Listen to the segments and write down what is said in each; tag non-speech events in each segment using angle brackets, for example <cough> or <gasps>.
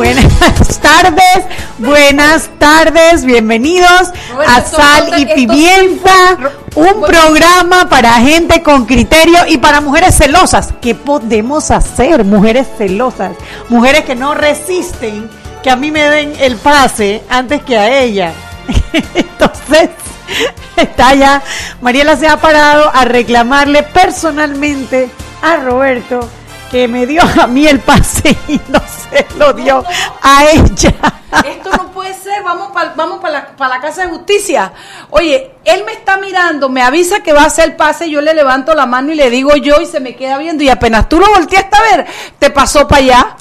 Buenas <laughs> tardes, buenas tardes, bienvenidos a Sal y Pimienta, un programa para gente con criterio y para mujeres celosas. ¿Qué podemos hacer, mujeres celosas? Mujeres que no resisten que a mí me den el pase antes que a ella. <laughs> Entonces, está ya, Mariela se ha parado a reclamarle personalmente a Roberto que me dio a mí el pase y no se lo dio a ella. Esto no puede ser, vamos para vamos la, la Casa de Justicia. Oye, él me está mirando, me avisa que va a hacer el pase, yo le levanto la mano y le digo yo y se me queda viendo y apenas tú lo volteaste a ver, te pasó para allá.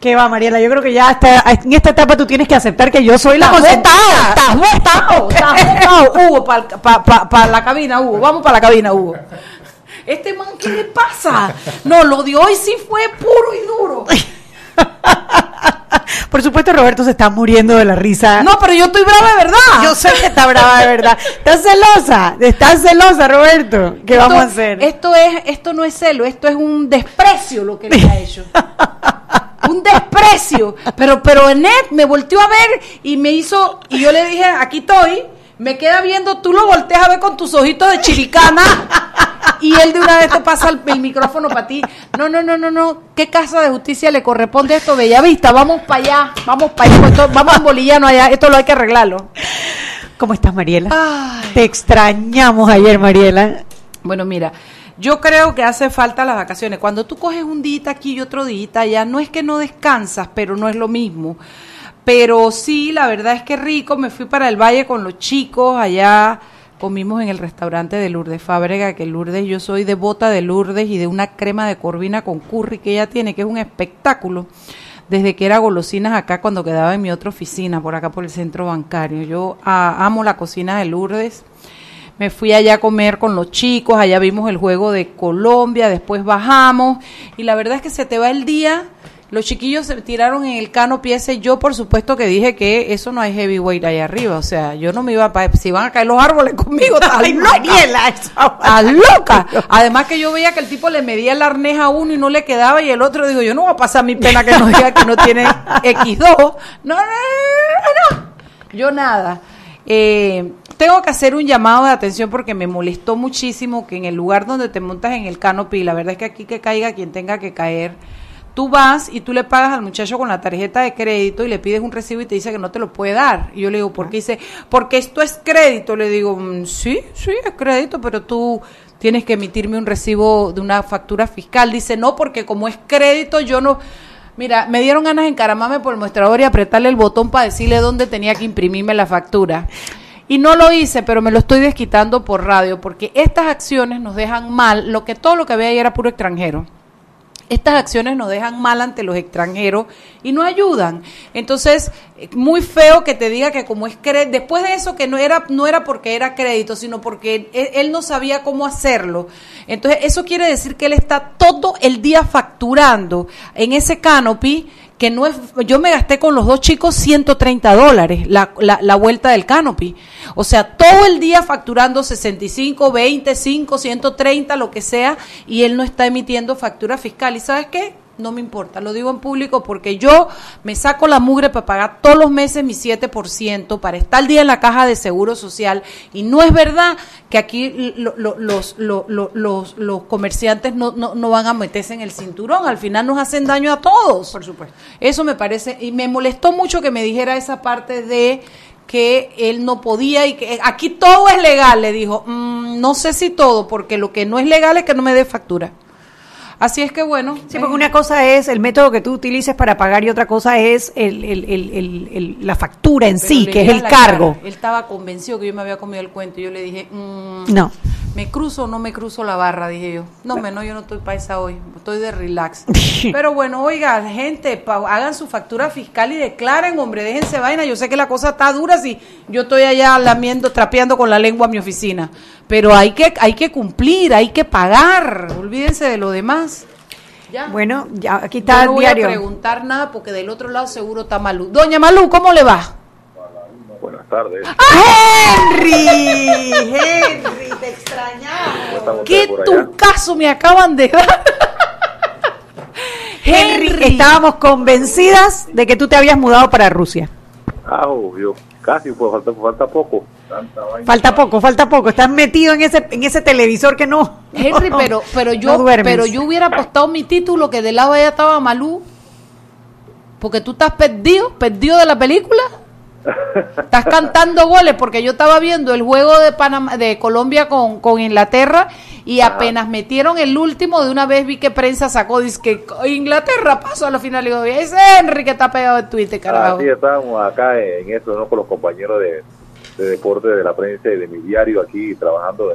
¿Qué va, Mariela? Yo creo que ya está, en esta etapa tú tienes que aceptar que yo soy la consentada. Estás votado, estás votado. Hugo, para la cabina, Hugo. Vamos para la cabina, Hugo. Este man, ¿qué le pasa? No, lo de hoy sí fue puro y duro. <laughs> Por supuesto, Roberto se está muriendo de la risa. No, pero yo estoy brava de verdad. Yo sé que está brava de verdad. Estás celosa, estás celosa, Roberto. ¿Qué vamos a hacer? Esto es, esto no es celo, esto es un desprecio lo que le ha hecho. <laughs> un desprecio. Pero, pero Enet me volteó a ver y me hizo, y yo le dije, aquí estoy me queda viendo, tú lo volteas a ver con tus ojitos de chiricana y él de una vez te pasa el, micrófono para ti. No, no, no, no, no. ¿Qué casa de justicia le corresponde esto? Bellavista, vamos para allá, vamos para allá, vamos a Bolillano allá, esto lo hay que arreglarlo. ¿Cómo estás, Mariela? Te extrañamos ayer, Mariela. Bueno, mira, yo creo que hace falta las vacaciones. Cuando tú coges un día aquí y otro día allá, no es que no descansas, pero no es lo mismo. Pero sí, la verdad es que rico. Me fui para el valle con los chicos. Allá comimos en el restaurante de Lourdes Fábrega, que Lourdes, yo soy devota de Lourdes y de una crema de corvina con curry que ella tiene, que es un espectáculo. Desde que era golosinas acá cuando quedaba en mi otra oficina, por acá por el centro bancario. Yo ah, amo la cocina de Lourdes. Me fui allá a comer con los chicos, allá vimos el juego de Colombia, después bajamos y la verdad es que se te va el día los chiquillos se tiraron en el cano ese. Yo, por supuesto, que dije que eso no hay heavyweight ahí arriba. O sea, yo no me iba a. Si van a caer los árboles <laughs> conmigo, estás loca. Estás loca. Además, que yo veía que el tipo le medía el arnés a uno y no le quedaba. Y el otro, digo, yo no voy a pasar mi pena que no diga que no tiene <laughs> X2. No, no, no. no. Yo nada. Eh, tengo que hacer un llamado de atención porque me molestó muchísimo que en el lugar donde te montas en el canopy, la verdad es que aquí que caiga quien tenga que caer Tú vas y tú le pagas al muchacho con la tarjeta de crédito y le pides un recibo y te dice que no te lo puede dar. Y yo le digo, ¿por qué? Dice, porque esto es crédito. Le digo, mm, sí, sí, es crédito, pero tú tienes que emitirme un recibo de una factura fiscal. Dice, no, porque como es crédito, yo no... Mira, me dieron ganas de encaramarme por el mostrador y apretarle el botón para decirle dónde tenía que imprimirme la factura. Y no lo hice, pero me lo estoy desquitando por radio, porque estas acciones nos dejan mal, lo que todo lo que había ahí era puro extranjero estas acciones nos dejan mal ante los extranjeros y no ayudan. Entonces, muy feo que te diga que como es crédito, después de eso que no era, no era porque era crédito, sino porque él, él, no sabía cómo hacerlo. Entonces, eso quiere decir que él está todo el día facturando en ese canopy que no es, yo me gasté con los dos chicos 130 dólares la, la, la, vuelta del canopy. O sea, todo el día facturando 65, 25, 130, lo que sea, y él no está emitiendo factura fiscal. ¿Y sabes qué? No me importa, lo digo en público porque yo me saco la mugre para pagar todos los meses mi 7% para estar al día en la caja de seguro social y no es verdad que aquí los, los, los, los, comerciantes no, no, no, van a meterse en el cinturón, al final nos hacen daño a todos. Por supuesto. Eso me parece, y me molestó mucho que me dijera esa parte de que él no podía y que aquí todo es legal, le dijo, mm, no sé si todo, porque lo que no es legal es que no me dé factura. Así es que bueno. Sí, porque una cosa es el método que tú utilices para pagar y otra cosa es el, el, el, la factura en sí, que es el cargo. Él estaba convencido que yo me había comido el cuento. Yo le dije, mm, no. ¿Me cruzo o no me cruzo la barra? Dije yo. No, me, no, yo no estoy paisa hoy. Estoy de relax. <laughs> Pero bueno, oiga, gente, hagan su factura fiscal y declaren, hombre, déjense vaina. Yo sé que la cosa está dura si yo estoy allá lamiendo, trapeando con la lengua a mi oficina. Pero hay que, hay que cumplir, hay que pagar. Olvídense de lo demás. ¿Ya? Bueno, ya aquí está no diario. voy a preguntar nada porque del otro lado seguro está Malú. Doña Malú, ¿cómo le va? Buenas tardes. ¡Ah, Henry! Henry, te extrañaba. ¿Qué tu caso me acaban de dar? Henry, estábamos convencidas de que tú te habías mudado para Rusia. Ah, obvio. Casi, pues falta, falta poco. Falta poco, falta poco. Estás metido en ese en ese televisor que no. Henry, pero pero yo pero yo hubiera apostado mi título que del lado allá estaba Malú. Porque tú estás perdido, perdido de la película. Estás cantando goles porque yo estaba viendo el juego de Panamá, de Colombia con, con Inglaterra y apenas metieron el último, de una vez vi que prensa sacó, dice que Inglaterra pasó a la final. Y digo, ese Henry que está pegado en Twitter, carajo. Así estábamos acá en eso, ¿no? Con los compañeros de, de deporte de la prensa y de mi diario aquí trabajando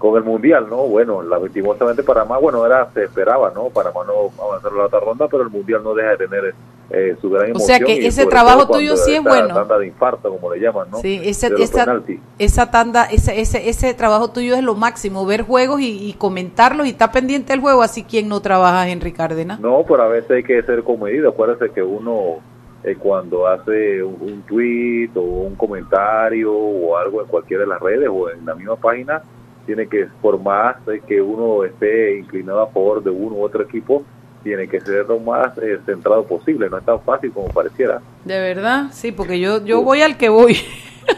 con el Mundial, ¿no? Bueno, lastimosamente Panamá, bueno, era se esperaba, ¿no? Panamá no avanzar a la otra ronda, pero el Mundial no deja de tener eh, su gran emoción. O sea que ese trabajo tuyo sí es bueno. tanda de infarto, como le llaman, ¿no? Sí, ese, esa, esa, tanda, ese, ese, ese trabajo tuyo es lo máximo, ver juegos y, comentarlos y estar pendiente del juego, así quien no trabaja, Henry Cárdenas. No, pero a veces hay que ser comedido, acuérdese que uno eh, cuando hace un, un, tweet o un comentario o algo en cualquiera de las redes o en la misma página, tiene que, por más que uno esté inclinado a favor de uno u otro equipo, tiene que ser lo más eh, centrado posible, no es tan fácil como pareciera. De verdad, sí, porque yo yo voy al que voy. <laughs>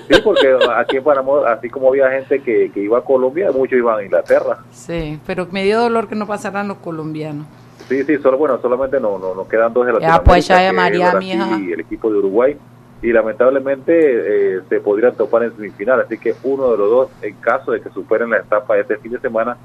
Sí, porque aquí en Panamá, así como había gente que, que iba a Colombia, muchos iban a Inglaterra. Sí, pero me dio dolor que no pasaran los colombianos. Sí, sí, solo bueno, solamente no, no nos quedan dos de la Ya, pues ya. Y el equipo de Uruguay y lamentablemente eh, se podrían topar en semifinal, así que uno de los dos, en caso de que superen la etapa de este fin de semana,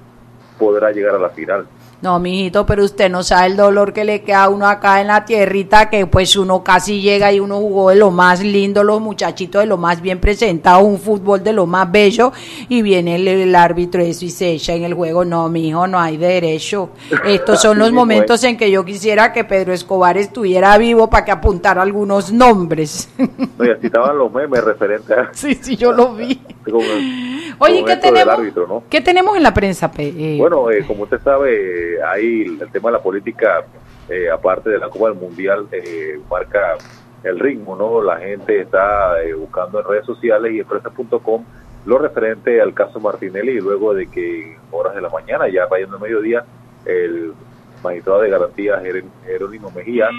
podrá llegar a la final. No, mijito, pero usted no sabe el dolor que le queda a uno acá en la tierrita, que pues uno casi llega y uno jugó de lo más lindo, los muchachitos de lo más bien presentado, un fútbol de lo más bello, y viene el, árbitro eso y se echa en el juego. No, mijo, no hay derecho. Estos son <laughs> los momentos en que yo quisiera que Pedro Escobar estuviera vivo para que apuntara algunos nombres. No, y así estaban los memes referentes a... <laughs> Sí, sí, yo lo vi. <laughs> <laughs> Oye, ¿qué tenemos, ¿qué tenemos en la prensa? Eh, bueno, eh, como usted sabe ahí el tema de la política, eh, aparte de la Copa del Mundial, eh, marca el ritmo, ¿no? La gente está eh, buscando en redes sociales y empresas.com lo referente al caso Martinelli y luego de que en horas de la mañana, ya vayando el mediodía, el magistrado de garantías Jerónimo Mejía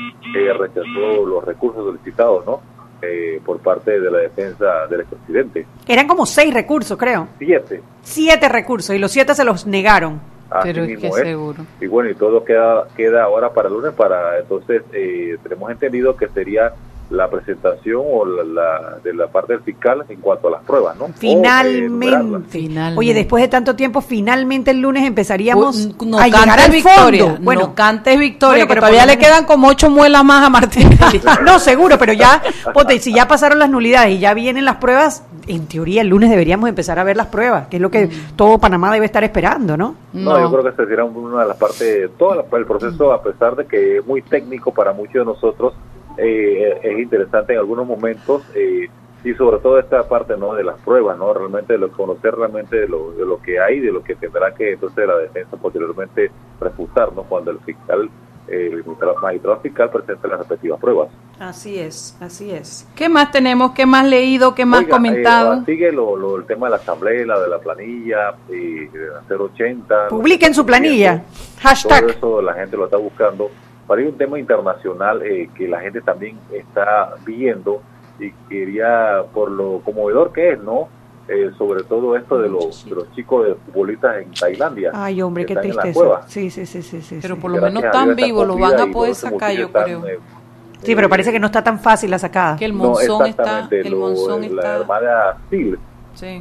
rechazó los recursos solicitados, ¿no? Por parte de la defensa del expresidente. Eran como seis recursos, creo. Siete. Siete recursos y los siete se los negaron. Pero es que seguro. Y bueno, y todo queda queda ahora para el lunes, para entonces eh, tenemos entendido que sería la presentación o la, de la parte del fiscal en cuanto a las pruebas, ¿no? Finalmente. Oye, después de tanto tiempo, finalmente el lunes empezaríamos no a llegar al victoria. Bueno, no cantes victoria, pero todavía le quedan como ocho muelas más a Martín. <laughs> no, seguro, pero ya, si ya pasaron las nulidades y ya vienen las pruebas, en teoría el lunes deberíamos empezar a ver las pruebas, que es lo que mm. todo Panamá debe estar esperando, ¿no? No, yo creo que se será una de las partes, todo el proceso, a pesar de que es muy técnico para muchos de nosotros, eh, es interesante en algunos momentos eh, y sobre todo esta parte no de las pruebas no realmente de lo, conocer realmente de lo, de lo que hay de lo que tendrá que entonces la defensa posteriormente refutar no cuando el fiscal eh, el magistrado fiscal presente las respectivas pruebas. Así es así es. Qué más tenemos qué más leído qué más comentado sigue lo, el tema de la asamblea la de la planilla y de la 080 publiquen su planilla. hashtag. todo eso la gente lo está buscando ir un tema internacional eh, que la gente también está viendo y quería, por lo conmovedor que es, ¿no? Eh, sobre todo esto de los, de los chicos de futbolistas en Tailandia. Ay, hombre, qué tristeza. Sí, sí, sí, sí, sí. Pero por lo menos están vivos, los van a poder sacar, yo creo. Eh, sí, pero parece que no está tan fácil la sacada. Que el monzón está. el monzón está. La hermana Sil,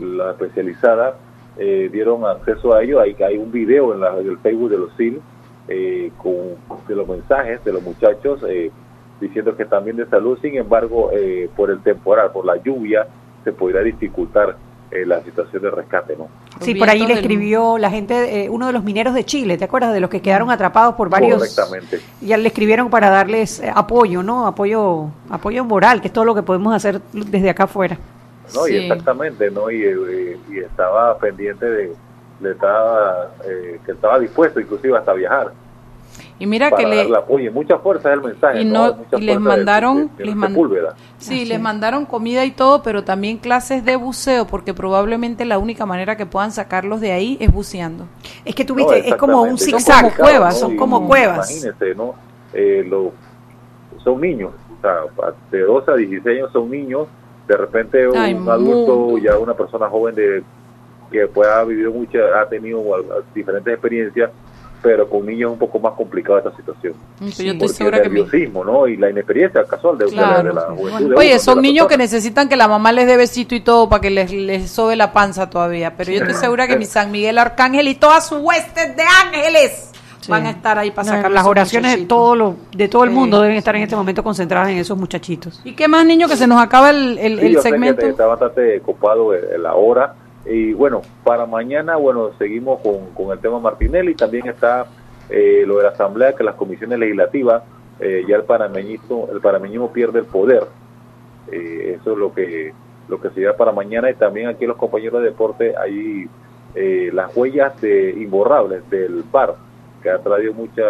la especializada, dieron acceso a ello. Hay, hay un video en, la, en el Facebook de los SIL eh, con, de los mensajes de los muchachos eh, diciendo que también de salud, sin embargo, eh, por el temporal, por la lluvia, se podría dificultar la situación de rescate, ¿no? Sí, por ahí le escribió la gente, uno de los mineros de Chile, ¿te acuerdas? De los que quedaron atrapados por varios... Correctamente. Ya le escribieron para darles apoyo, ¿no? Apoyo apoyo moral, que es todo lo que podemos hacer desde acá afuera. No, y exactamente, ¿no? Y, y estaba pendiente de le estaba, eh, que estaba dispuesto inclusive hasta viajar. Y mira que le oye, mucha fuerza es el mensaje. Y, no, les mandaron, les sí, les mandaron comida y todo, pero también clases de buceo, porque probablemente la única manera que puedan sacarlos de ahí es buceando. Es que tú viste, es como un zigzag, cuevas, son como cuevas. Imagínese, ¿no? eh, lo, son niños, o sea, de 12 a 16 años son niños, de repente un adulto, ya una persona joven de que pueda haber vivido mucha, ha tenido diferentes experiencias, pero con niños es un poco más complicada esta situación. Sí, yo estoy segura el nerviosismo, ¿no? Y la inexperiencia casual de, la juventud. Oye, son niños que necesitan que la mamá les dé besito y todo para que les, les sobe la panza todavía, pero yo estoy segura que mi San Miguel Arcángel y toda su hueste de ángeles van a estar ahí para sacar las oraciones de todo lo, de todo el mundo deben estar en este momento concentradas en esos muchachitos. ¿Y qué más, niño, que se nos acaba el, el, segmento? está bastante copado la hora y bueno, para mañana, bueno, seguimos con, con el tema Martinelli. También está eh, lo de la Asamblea, que las comisiones legislativas, eh, ya el panameñismo, el panameñismo pierde el poder. Eh, eso es lo que lo que se da para mañana. Y también aquí los compañeros de deporte, hay las huellas de imborrables del bar, que ha traído mucha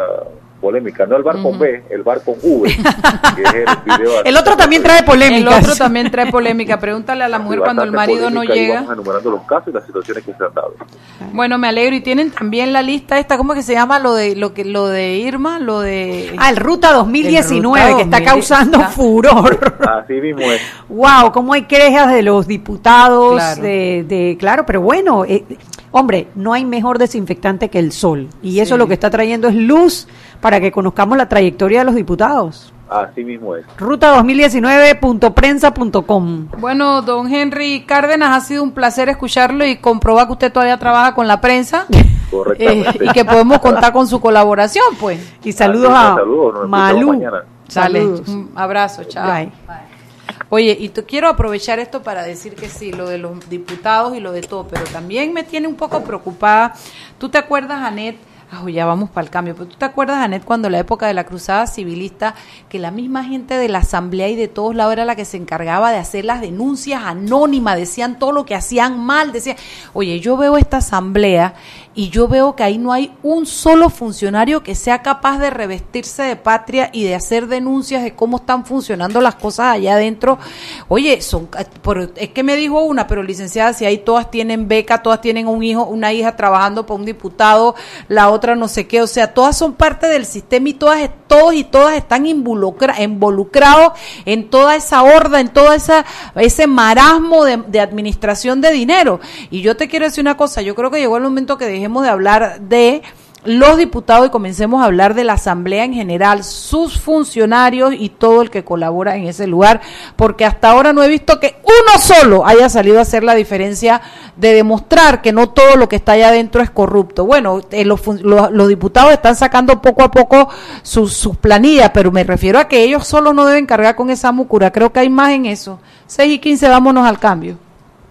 polémica, no el bar con B, el bar con V, <laughs> el, otro también trae polémica. El otro también trae polémica. Pregúntale a la <laughs> mujer cuando el marido no llega. Vamos enumerando los casos y las situaciones que se han dado. Bueno, me alegro y tienen también la lista esta, ¿cómo que se llama lo de lo que lo de Irma, lo de Ah, el Ruta 2019 que está causando furor. Así mismo es. Wow, cómo hay quejas de los diputados de, de claro, pero bueno, eh, hombre, no hay mejor desinfectante que el sol y eso lo que está trayendo es luz para que conozcamos la trayectoria de los diputados. Así mismo es. Ruta2019.prensa.com. Bueno, don Henry Cárdenas, ha sido un placer escucharlo y comprobar que usted todavía trabaja con la prensa. <laughs> Correctamente. Eh, y que podemos contar con su colaboración, pues. Y saludos a Malú. Saludos. Un abrazo, chao. Oye, y quiero aprovechar esto para decir que sí, lo de los diputados y lo de todo, pero también me tiene un poco preocupada. ¿Tú te acuerdas, Anet? Oh, ya vamos para el cambio. Pero tú te acuerdas, Anet, cuando la época de la cruzada civilista, que la misma gente de la asamblea y de todos lados era la que se encargaba de hacer las denuncias anónimas, decían todo lo que hacían mal, decían, oye, yo veo esta asamblea y yo veo que ahí no hay un solo funcionario que sea capaz de revestirse de patria y de hacer denuncias de cómo están funcionando las cosas allá adentro. Oye, son es que me dijo una, pero licenciada, si ahí todas tienen beca, todas tienen un hijo, una hija trabajando para un diputado, la otra no sé qué, o sea, todas son parte del sistema y todas todos y todas están involucrados en toda esa horda, en todo ese marasmo de, de administración de dinero. Y yo te quiero decir una cosa, yo creo que llegó el momento que dejé de hablar de los diputados y comencemos a hablar de la Asamblea en general, sus funcionarios y todo el que colabora en ese lugar, porque hasta ahora no he visto que uno solo haya salido a hacer la diferencia de demostrar que no todo lo que está allá adentro es corrupto. Bueno, eh, los, los, diputados están sacando poco a poco sus, sus planillas, pero me refiero a que ellos solo no deben cargar con esa mucura. Creo que hay más en eso. 6 y 15, vámonos al cambio.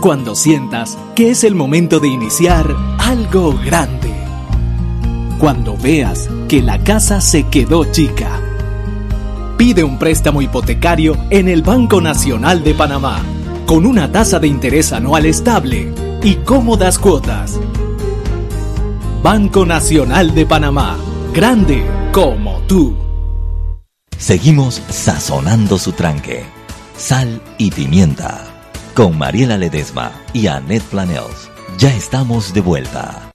Cuando sientas que es el momento de iniciar algo grande. Cuando veas que la casa se quedó chica. Pide un préstamo hipotecario en el Banco Nacional de Panamá, con una tasa de interés anual estable y cómodas cuotas Banco Nacional de Panamá, grande como tú. Seguimos sazonando su tranque. Sal y pimienta. Con Mariela Ledesma y Annette Planels. Ya estamos de vuelta.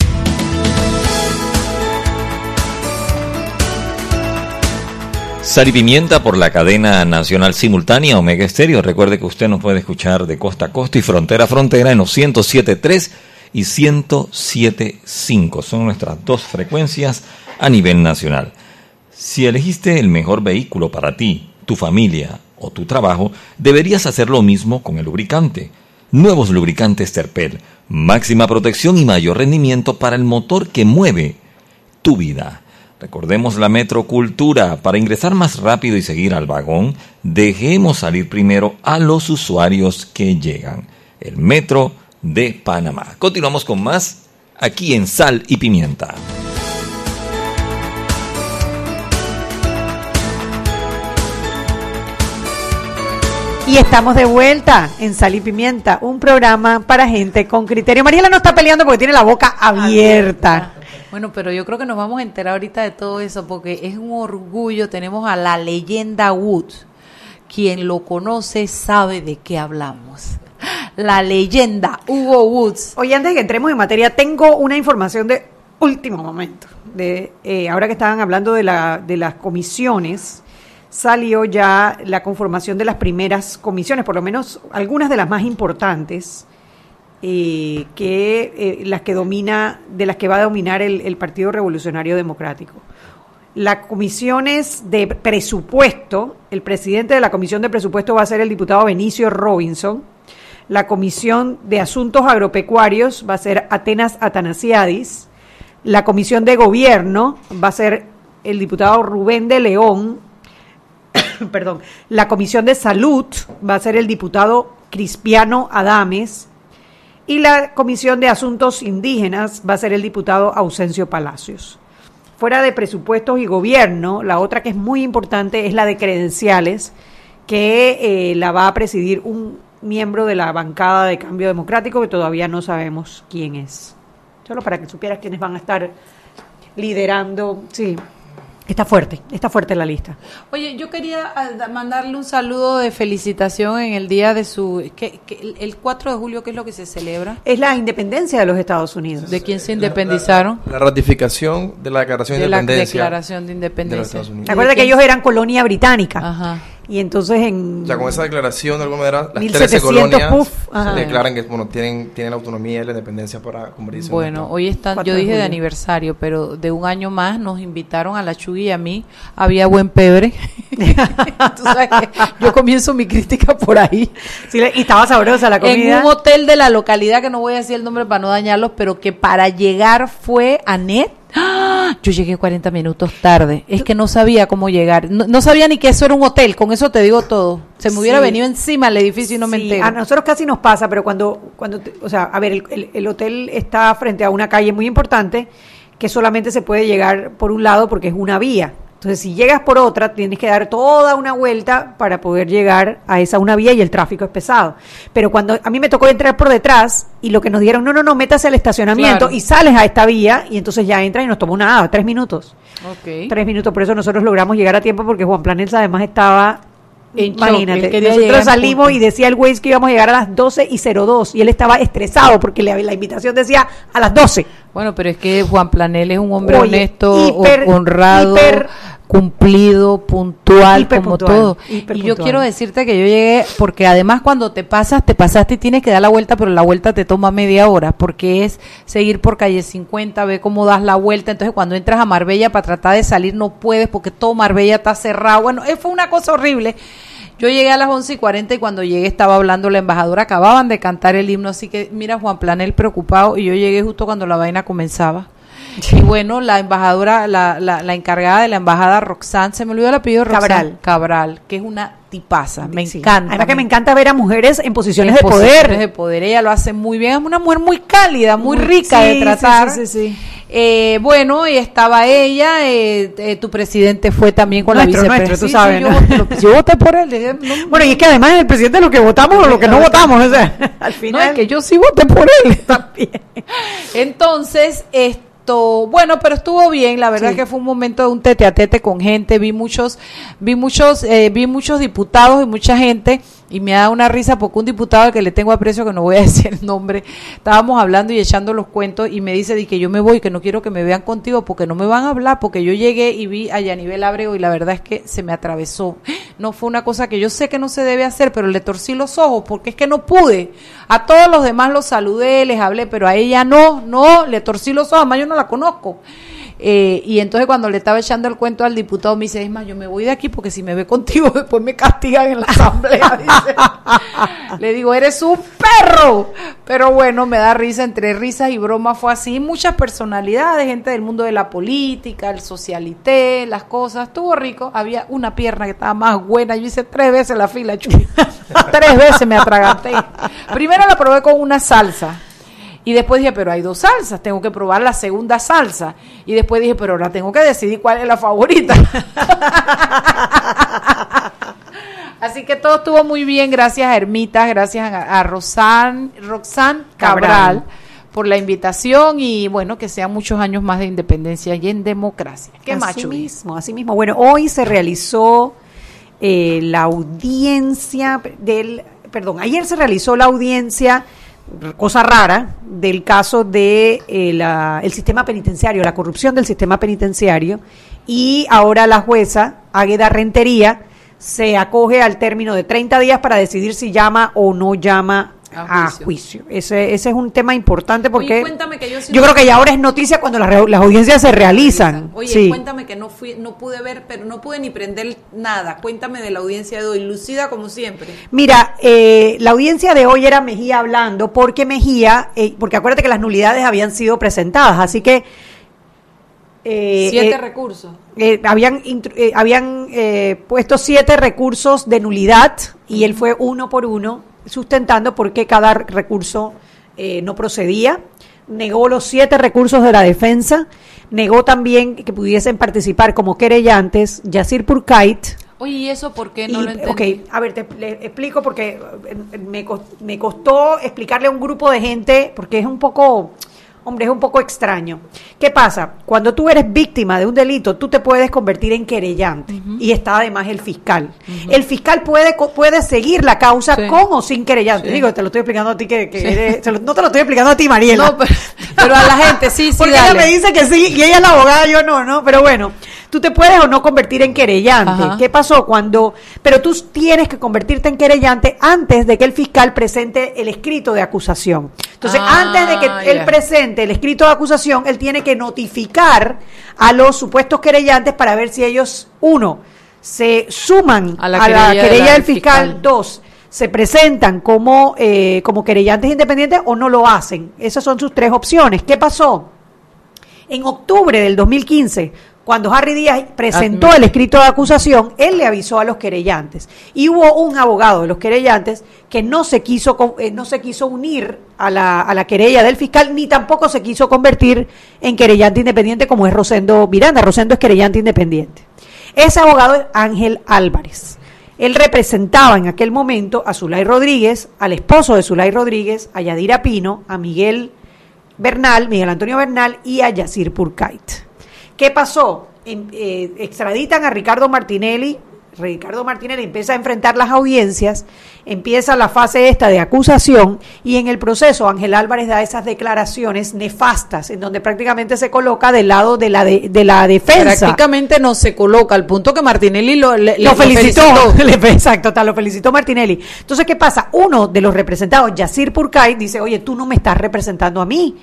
Sal y Pimienta por la cadena nacional simultánea Omega Estéreo. Recuerde que usted nos puede escuchar de costa a costa y frontera a frontera en los 107.3 y 107.5. Son nuestras dos frecuencias a nivel nacional. Si elegiste el mejor vehículo para ti, tu familia tu trabajo, deberías hacer lo mismo con el lubricante. Nuevos lubricantes Terpel, máxima protección y mayor rendimiento para el motor que mueve tu vida. Recordemos la metrocultura. Para ingresar más rápido y seguir al vagón, dejemos salir primero a los usuarios que llegan. El metro de Panamá. Continuamos con más aquí en Sal y Pimienta. Y estamos de vuelta en Sal y Pimienta, un programa para gente con criterio. Mariela no está peleando porque tiene la boca abierta. Bueno, pero yo creo que nos vamos a enterar ahorita de todo eso porque es un orgullo. Tenemos a la leyenda Woods. Quien lo conoce sabe de qué hablamos. La leyenda Hugo Woods. Oye, antes de que entremos en materia, tengo una información de último momento. De, eh, ahora que estaban hablando de, la, de las comisiones, salió ya la conformación de las primeras comisiones, por lo menos algunas de las más importantes, eh, que eh, las que domina, de las que va a dominar el, el Partido Revolucionario Democrático. Las comisiones de presupuesto, el presidente de la comisión de presupuesto va a ser el diputado Benicio Robinson. La comisión de asuntos agropecuarios va a ser Atenas Atanasiadis. La comisión de gobierno va a ser el diputado Rubén de León. <coughs> Perdón. La comisión de salud va a ser el diputado Crispiano Adames. Y la comisión de asuntos indígenas va a ser el diputado Ausencio Palacios fuera de presupuestos y gobierno, la otra que es muy importante es la de credenciales, que eh, la va a presidir un miembro de la bancada de cambio democrático que todavía no sabemos quién es. Solo para que supieras quiénes van a estar liderando, sí, Está fuerte, está fuerte la lista. Oye, yo quería ah, mandarle un saludo de felicitación en el día de su... Que, que el 4 de julio, ¿qué es lo que se celebra? Es la independencia de los Estados Unidos. ¿De quién se independizaron? La, la, la ratificación de la Declaración de, de Independencia. La declaración de Independencia. De los Recuerda que ellos eran colonia británica. Ajá. Y entonces en... O sea, con esa declaración, de alguna manera, las 1700 13 colonias puff, ajá. declaran que bueno, tienen, tienen la autonomía y la independencia para convertirse en Bueno, hoy están, 4 yo dije de aniversario, pero de un año más nos invitaron a la Chugui y a mí. Había buen pebre. <laughs> Tú sabes que yo comienzo mi crítica por ahí. Sí, y estaba sabrosa la En comida. un hotel de la localidad, que no voy a decir el nombre para no dañarlos, pero que para llegar fue Anet. ¡Ah! Yo llegué 40 minutos tarde. Es que no sabía cómo llegar. No, no sabía ni que eso era un hotel. Con eso te digo todo. Se me hubiera Sí. venido encima el edificio y no me entero. A nosotros casi nos pasa, pero cuando, cuando o sea, a ver, el, el- el hotel está frente a una calle muy importante que solamente se puede llegar por un lado porque es una vía. Entonces, si llegas por otra, tienes que dar toda una vuelta para poder llegar a esa una vía y el tráfico es pesado. Pero cuando a mí me tocó entrar por detrás y lo que nos dieron, no, no, no, métase al estacionamiento Claro. y sales a esta vía y entonces ya entras y nos tomó nada, tres minutos. Tres minutos, por eso nosotros logramos llegar a tiempo porque Juan Planels además estaba shock, Imagínate, nosotros salimos y decía el Waze que íbamos a llegar a las 12 y 02 y él estaba estresado porque le- la invitación decía a las 12. Bueno, pero es que Juan Planel es un hombre Oye, honesto, hiper- honrado, hiper- cumplido, puntual, como todo. Y yo quiero decirte que yo llegué, porque además cuando te pasas, te pasaste y tienes que dar la vuelta, pero la vuelta te toma media hora, porque es seguir por calle 50, ve cómo das la vuelta. Entonces cuando entras a Marbella para tratar de salir no puedes porque todo Marbella está cerrado. Bueno, eh, fue una cosa horrible. Yo llegué a las 11 y 40 y cuando llegué estaba hablando la embajadora, acababan de cantar el himno, así que mira Juan Planel preocupado y yo llegué justo cuando la vaina comenzaba. <laughs> Y bueno, la embajadora, la, la, la encargada de la embajada Roxanne, se me olvidó el apellido Roxanne. Cabral. Cabral, que es una tipaza, me Sí. encanta. Además que me encanta ver a mujeres en posiciones En de posiciones poder. de poder, ella lo hace muy bien, es una mujer muy cálida, muy rica Sí, de tratar. sí, sí, sí. Eh, bueno, y estaba ella, eh, eh, tu presidente fue también con Nuestro, la vicepresidenta. yo, ¿no? voté- yo voté por él. dije, no, Bueno, y es que además es el presidente lo que votamos o lo que no votamos. O sea, <laughs> al no, final. es que yo sí voté por él. <laughs> también. Entonces, esto, bueno, pero estuvo bien, la verdad Sí. que fue un momento de un tete a tete con gente, vi muchos, vi muchos, eh, vi muchos diputados y mucha gente y me da una risa porque un diputado al que le tengo aprecio, que no voy a <laughs> decir el nombre, estábamos hablando y echando los cuentos y me dice de que yo me voy, que no quiero que me vean contigo porque no me van a hablar, porque yo llegué y vi a Yanivel Abrego y la verdad es que se me atravesó. <gasps> No fue una cosa que yo sé que no se debe hacer, pero le torcí los ojos porque es que no pude. A todos los demás los saludé, les hablé, pero a ella no, no, le torcí los ojos, además yo no la conozco. Eh, y entonces cuando le estaba echando el cuento al diputado, me dice, es más, yo me voy de aquí porque si me ve contigo <laughs> después me castigan en la asamblea. <laughs> le digo, eres un perro. Pero bueno, me da risa, entre risas y bromas fue así. Muchas personalidades, gente del mundo de la política, el socialité, las cosas. Estuvo rico. Había una pierna que estaba más buena. Yo hice tres veces la fila, <laughs> tres veces me atraganté. Primero la probé con una salsa y después dije, pero hay dos salsas, tengo que probar la segunda salsa. Y después dije, pero ahora tengo que decidir cuál es la favorita. <laughs> Así que todo estuvo muy bien, gracias a Hermitas, gracias a, a Roxanne Cabral, por la invitación y bueno, que sean muchos años más de independencia y en democracia. ¿Qué así macho? mismo, así mismo. Bueno, hoy se realizó eh, la audiencia del, perdón, ayer se realizó la audiencia cosa rara del caso de eh, el sistema penitenciario, la corrupción del sistema penitenciario, y ahora la jueza Águeda Rentería se acoge al término de 30 días para decidir si llama o no llama a juicio. Ese, ese es un tema importante porque yo, creo que ya ahora es noticia cuando las, las audiencias se realizan. Oye, cuéntame que no fui, no pude ver, pero no pude ni prender nada. Cuéntame de la audiencia de hoy, lucida como siempre. Mira, eh, la audiencia de hoy era Mejía hablando porque Mejía, eh, porque acuérdate que las nulidades habían sido presentadas, así que eh, siete recursos. habían habían puesto siete recursos de nulidad y él fue uno por uno sustentando por qué cada recurso eh, no procedía, negó los siete recursos de la defensa, negó también que pudiesen participar como querellantes Yacir Purkait. Oye, ¿y eso por qué no lo entendí? Ok, a ver, te explico porque me, me costó explicarle a un grupo de gente, porque es un poco Hombre, es un poco extraño. ¿Qué pasa? Cuando tú eres víctima de un delito, tú te puedes convertir en querellante. Y está además el fiscal. El fiscal puede, puede seguir la causa con o sin querellante. Digo, te lo estoy explicando a ti que, eres, no te lo estoy explicando a ti, Mariela. No, pero, a la gente, sí, sí. Porque ella me dice que sí y ella es la abogada, yo no, ¿no? Pero bueno, tú te puedes o no convertir en querellante. ¿Qué pasó cuando? Pero tú tienes que convertirte en querellante antes de que el fiscal presente el escrito de acusación. Entonces, ah, antes de que él presente el escrito de acusación, él tiene que notificar a los supuestos querellantes para ver si ellos, uno, se suman a la, querella, del fiscal, dos, se presentan como, eh, como querellantes independientes o no lo hacen. Esas son sus tres opciones. ¿Qué pasó? En octubre del 2015, cuando Harry Díaz presentó el escrito de acusación, él le avisó a los querellantes. Y hubo un abogado de los querellantes que no se quiso, eh, no se quiso unir a la, a la querella del fiscal, ni tampoco se quiso convertir en querellante independiente como es Rosendo Miranda. Rosendo es querellante independiente. Ese abogado es Ángel Álvarez. Él representaba en aquel momento a Zulay Rodríguez, al esposo de Zulay Rodríguez, a Yadira Pino, a Miguel Bernal, Miguel Antonio Bernal y a Yacir Purkait. ¿Qué pasó? Eh, extraditan a Ricardo Martinelli. Ricardo Martinelli empieza a enfrentar las audiencias, empieza la fase esta de acusación y en el proceso Ángel Álvarez da esas declaraciones nefastas en donde prácticamente se coloca del lado de la de, la defensa. Prácticamente no se coloca, al punto que Martinelli lo, felicitó. <laughs> Exacto, tal, lo felicitó Martinelli. Entonces, ¿qué pasa? Uno de los representados, Yacir Purkay, dice, oye, tú no me estás representando a mí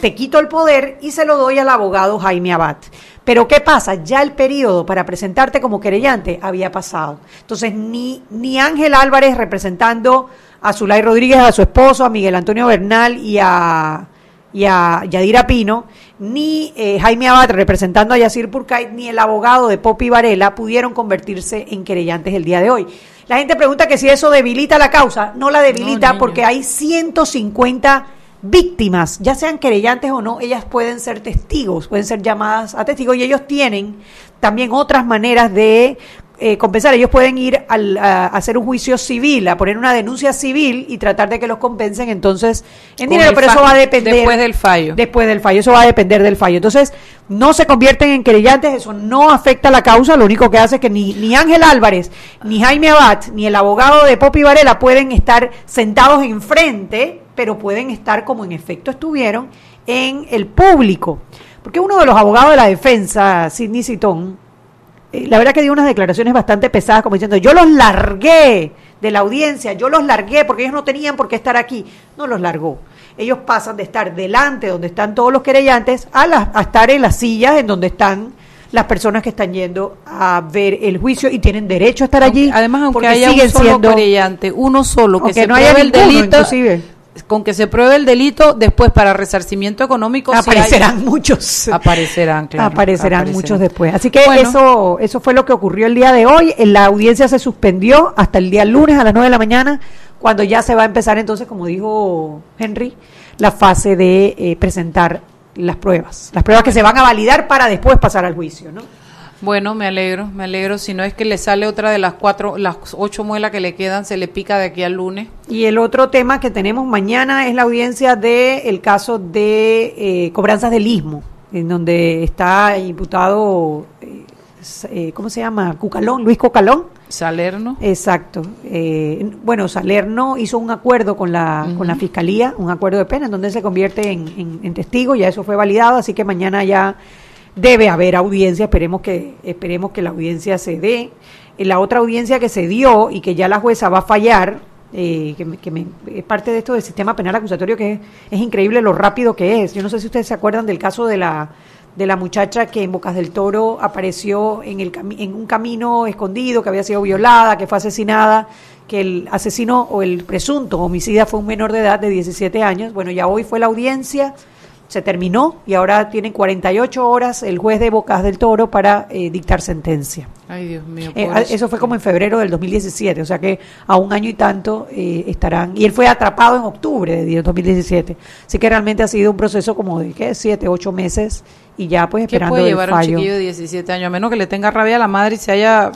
te quito el poder y se lo doy al abogado Jaime Abad. Pero ¿qué pasa? Ya el periodo para presentarte como querellante había pasado. Entonces, ni, ni Ángel Álvarez representando a Zulay Rodríguez, a su esposo, a Miguel Antonio Bernal y a, y a Yadira Pino, ni eh, Jaime Abad representando a Yacir Purkay, ni el abogado de Popi Varela pudieron convertirse en querellantes el día de hoy. La gente pregunta que si eso debilita la causa. No la debilita porque hay 150 víctimas, ya sean querellantes o no, ellas pueden ser testigos, pueden ser llamadas a testigos y ellos tienen también otras maneras de eh, compensar. Ellos pueden ir al, a, hacer un juicio civil, a poner una denuncia civil y tratar de que los compensen entonces en dinero, pero eso va a depender. después del fallo. Después del fallo, eso va a depender del fallo. Entonces, no se convierten en querellantes, eso no afecta la causa, lo único que hace es que ni, ni Ángel Álvarez, ni Jaime Abad, ni el abogado de Popi Varela pueden estar sentados enfrente, pero pueden estar como en efecto estuvieron en el público. Porque uno de los abogados de la defensa, Sidney Citón, eh, la verdad que dio unas declaraciones bastante pesadas, como diciendo, yo los largué de la audiencia, yo los largué porque ellos no tenían por qué estar aquí. No los largó. Ellos pasan de estar delante donde están todos los querellantes a, las- a estar en las sillas en donde están las personas que están yendo a ver el juicio y tienen derecho a estar allí. Además, aunque porque haya un siguen solo siendo- querellante, uno solo, que se no haya el delito, inclusive. Con que se pruebe el delito, después para resarcimiento económico hay- aparecerán muchos. aparecerán, claro, aparecerán, aparecerán. muchos después. Así que Bueno. eso eso fue lo que ocurrió el día de hoy. La audiencia se suspendió hasta el día lunes a las 9 de la mañana, cuando ya se va a empezar entonces, como dijo Henry, la fase de eh, presentar las pruebas. Las pruebas que se van a validar para después pasar al juicio, ¿no? Bueno, me alegro, me alegro. Si no es que le sale otra de las cuatro, las ocho muelas que le quedan, se le pica de aquí al lunes. Y el otro tema que tenemos mañana es la audiencia del el caso de eh, cobranzas del istmo, en donde está imputado, eh, eh, ¿cómo se llama? Cucalón, Luis Cocalón. Salerno. Exacto. Eh, bueno, Salerno hizo un acuerdo con la, con la Fiscalía, un acuerdo de pena, en donde se convierte en, en- en testigo, ya eso fue validado, así que mañana ya debe haber audiencia, esperemos que, esperemos que la audiencia se dé. Eh, la otra audiencia que se dio y que ya la jueza va a fallar, eh, que, que me- es parte de esto del sistema penal acusatorio, que es, es increíble lo rápido que es. Yo no sé si ustedes se acuerdan del caso de la de la muchacha que en Bocas del Toro apareció en, el en un camino escondido, que había sido violada, que fue asesinada, que el asesino o el presunto homicida fue un menor de edad de 17 años. Bueno, ya hoy fue la audiencia, se terminó y ahora tienen 48 horas el juez de Bocas del Toro para eh, dictar sentencia. Ay, Dios mío. Eh, eso fue como en febrero del 2017, o sea que a un año y tanto eh, estarán. Y él fue atrapado en octubre de 2017. Así que realmente ha sido un proceso como de, ¿qué? Siete, ocho meses y ya pues ¿Qué esperando puede el llevar un chiquillo de 17 años? A menos que le tenga rabia a la madre y se haya,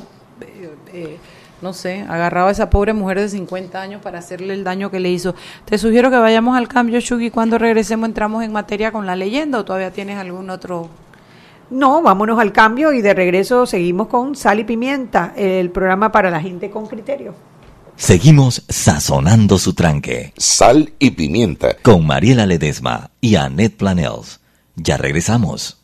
eh, no sé, agarrado a esa pobre mujer de 50 años para hacerle el daño que le hizo. Te sugiero que vayamos al cambio, Shugi. Cuando regresemos entramos en materia con la leyenda o todavía tienes algún otro... No, vámonos al cambio y de regreso seguimos con Sal y Pimienta, el programa para la gente con criterio. Seguimos sazonando su tranque Sal y pimienta. con Mariela Ledesma y Annette Planels. Ya regresamos.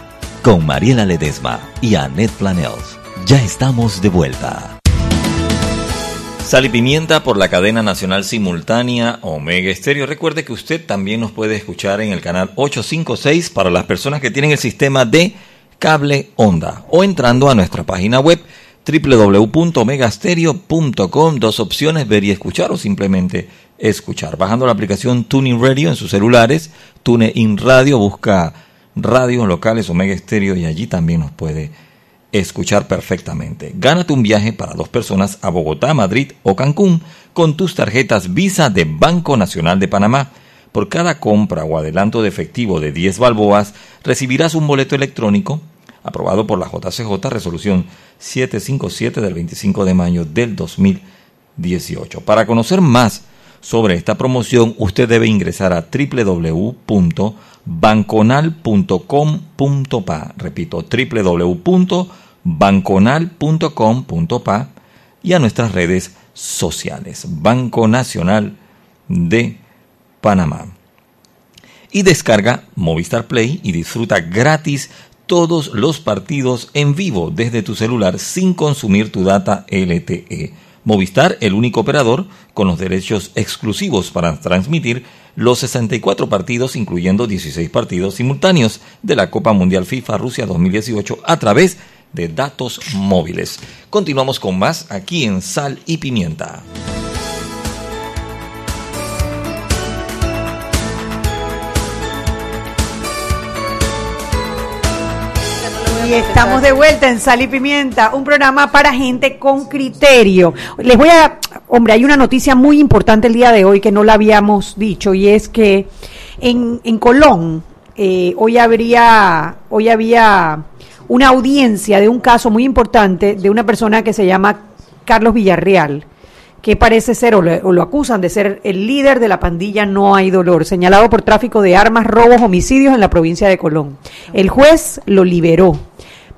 Con Mariela Ledesma y Annette Planels. Ya estamos de vuelta. Sal y pimienta por la cadena nacional simultánea Omega Estéreo. Recuerde que usted también nos puede escuchar en el canal 856 para las personas que tienen el sistema de cable onda o entrando a nuestra página web www.omegastereo.com. Dos opciones, ver y escuchar o simplemente escuchar. Bajando la aplicación Tuning Radio en sus celulares, TuneIn Radio, busca radios locales Omega Estéreo y allí también nos puede escuchar perfectamente. Gánate un viaje para dos personas a Bogotá, Madrid o Cancún con tus tarjetas Visa de Banco Nacional de Panamá. Por cada compra o adelanto de efectivo de 10 balboas, recibirás un boleto electrónico aprobado por la JCJ Resolución 757 del 25 de mayo del 2018. Para conocer más sobre esta promoción, usted debe ingresar a www.banconal.com.pa. Repito, www.banconal.com.pa y a nuestras redes sociales. Banco Nacional de Panamá. Y descarga Movistar Play y disfruta gratis todos los partidos en vivo desde tu celular sin consumir tu data LTE. Movistar, el único operador con los derechos exclusivos para transmitir los 64 partidos, incluyendo 16 partidos simultáneos de la Copa Mundial FIFA Rusia 2018 a través de datos móviles. Continuamos con más aquí en Sal y Pimienta. Y estamos de vuelta en Sal y Pimienta, un programa para gente con criterio. Les voy a, hombre, hay una noticia muy importante el día de hoy que no la habíamos dicho y es que en, en Colón eh, hoy habría, hoy había una audiencia de un caso muy importante de una persona que se llama Carlos Villarreal que parece ser o lo, acusan de ser el líder de la pandilla No hay dolor, señalado por tráfico de armas, robos, homicidios en la provincia de Colón. El juez lo liberó,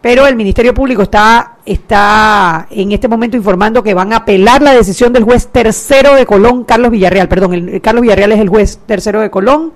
pero el Ministerio Público está, está en este momento informando que van a apelar la decisión del juez tercero de Colón, Carlos Villarreal, perdón, el, Carlos Villarreal es el juez tercero de Colón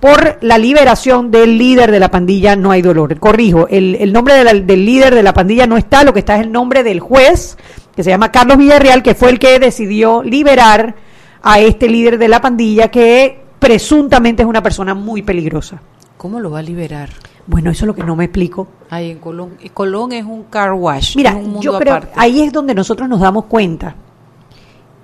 por la liberación del líder de la pandilla No hay dolor. Corrijo, el, el nombre del líder de la pandilla no está, lo que está es el nombre del juez que se llama Carlos Villarreal, que fue el que decidió liberar a este líder de la pandilla que presuntamente es una persona muy peligrosa. ¿Cómo lo va a liberar? Bueno, eso es lo que no me explico. Ahí en Colón. Colón es un car wash. Mira, un mundo yo creo aparte. ahí es donde nosotros nos damos cuenta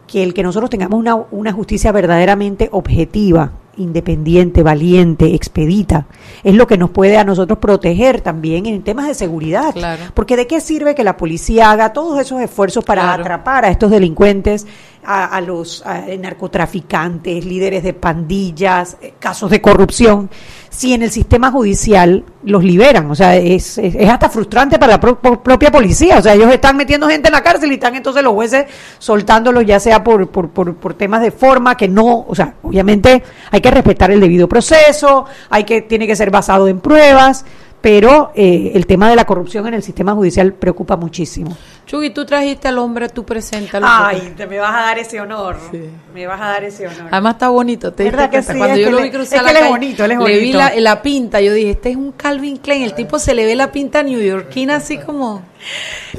que el que nosotros tengamos una, una justicia verdaderamente objetiva, independiente, valiente, expedita, es lo que nos puede a nosotros proteger también en temas de seguridad. Claro. Porque de qué sirve que la policía haga todos esos esfuerzos para Claro. atrapar a estos delincuentes, a, a los a, narcotraficantes, líderes de pandillas, eh, casos de corrupción, si en el sistema judicial los liberan. O sea, es, es, hasta frustrante para la pro- pro- propia policía. O sea, ellos están metiendo gente en la cárcel y están entonces los jueces soltándolos ya sea por, por, por, por temas de forma que no, o sea, obviamente hay que respetar el debido proceso, hay que, tiene que ser basado en pruebas, pero eh, el tema de la corrupción en el sistema judicial preocupa muchísimo. Chugui, tú trajiste al hombre, tú preséntalo. Ay, te me vas a dar ese honor. Me vas a dar ese honor. Además está bonito, te ¿Verdad que sí? Cuando Es yo que lo le- vi cruzar es que la él es calle, bonito, él es le vi bonito. la, la pinta, yo dije, este es un Calvin Klein, el tipo se le ve la pinta neoyorquina así como...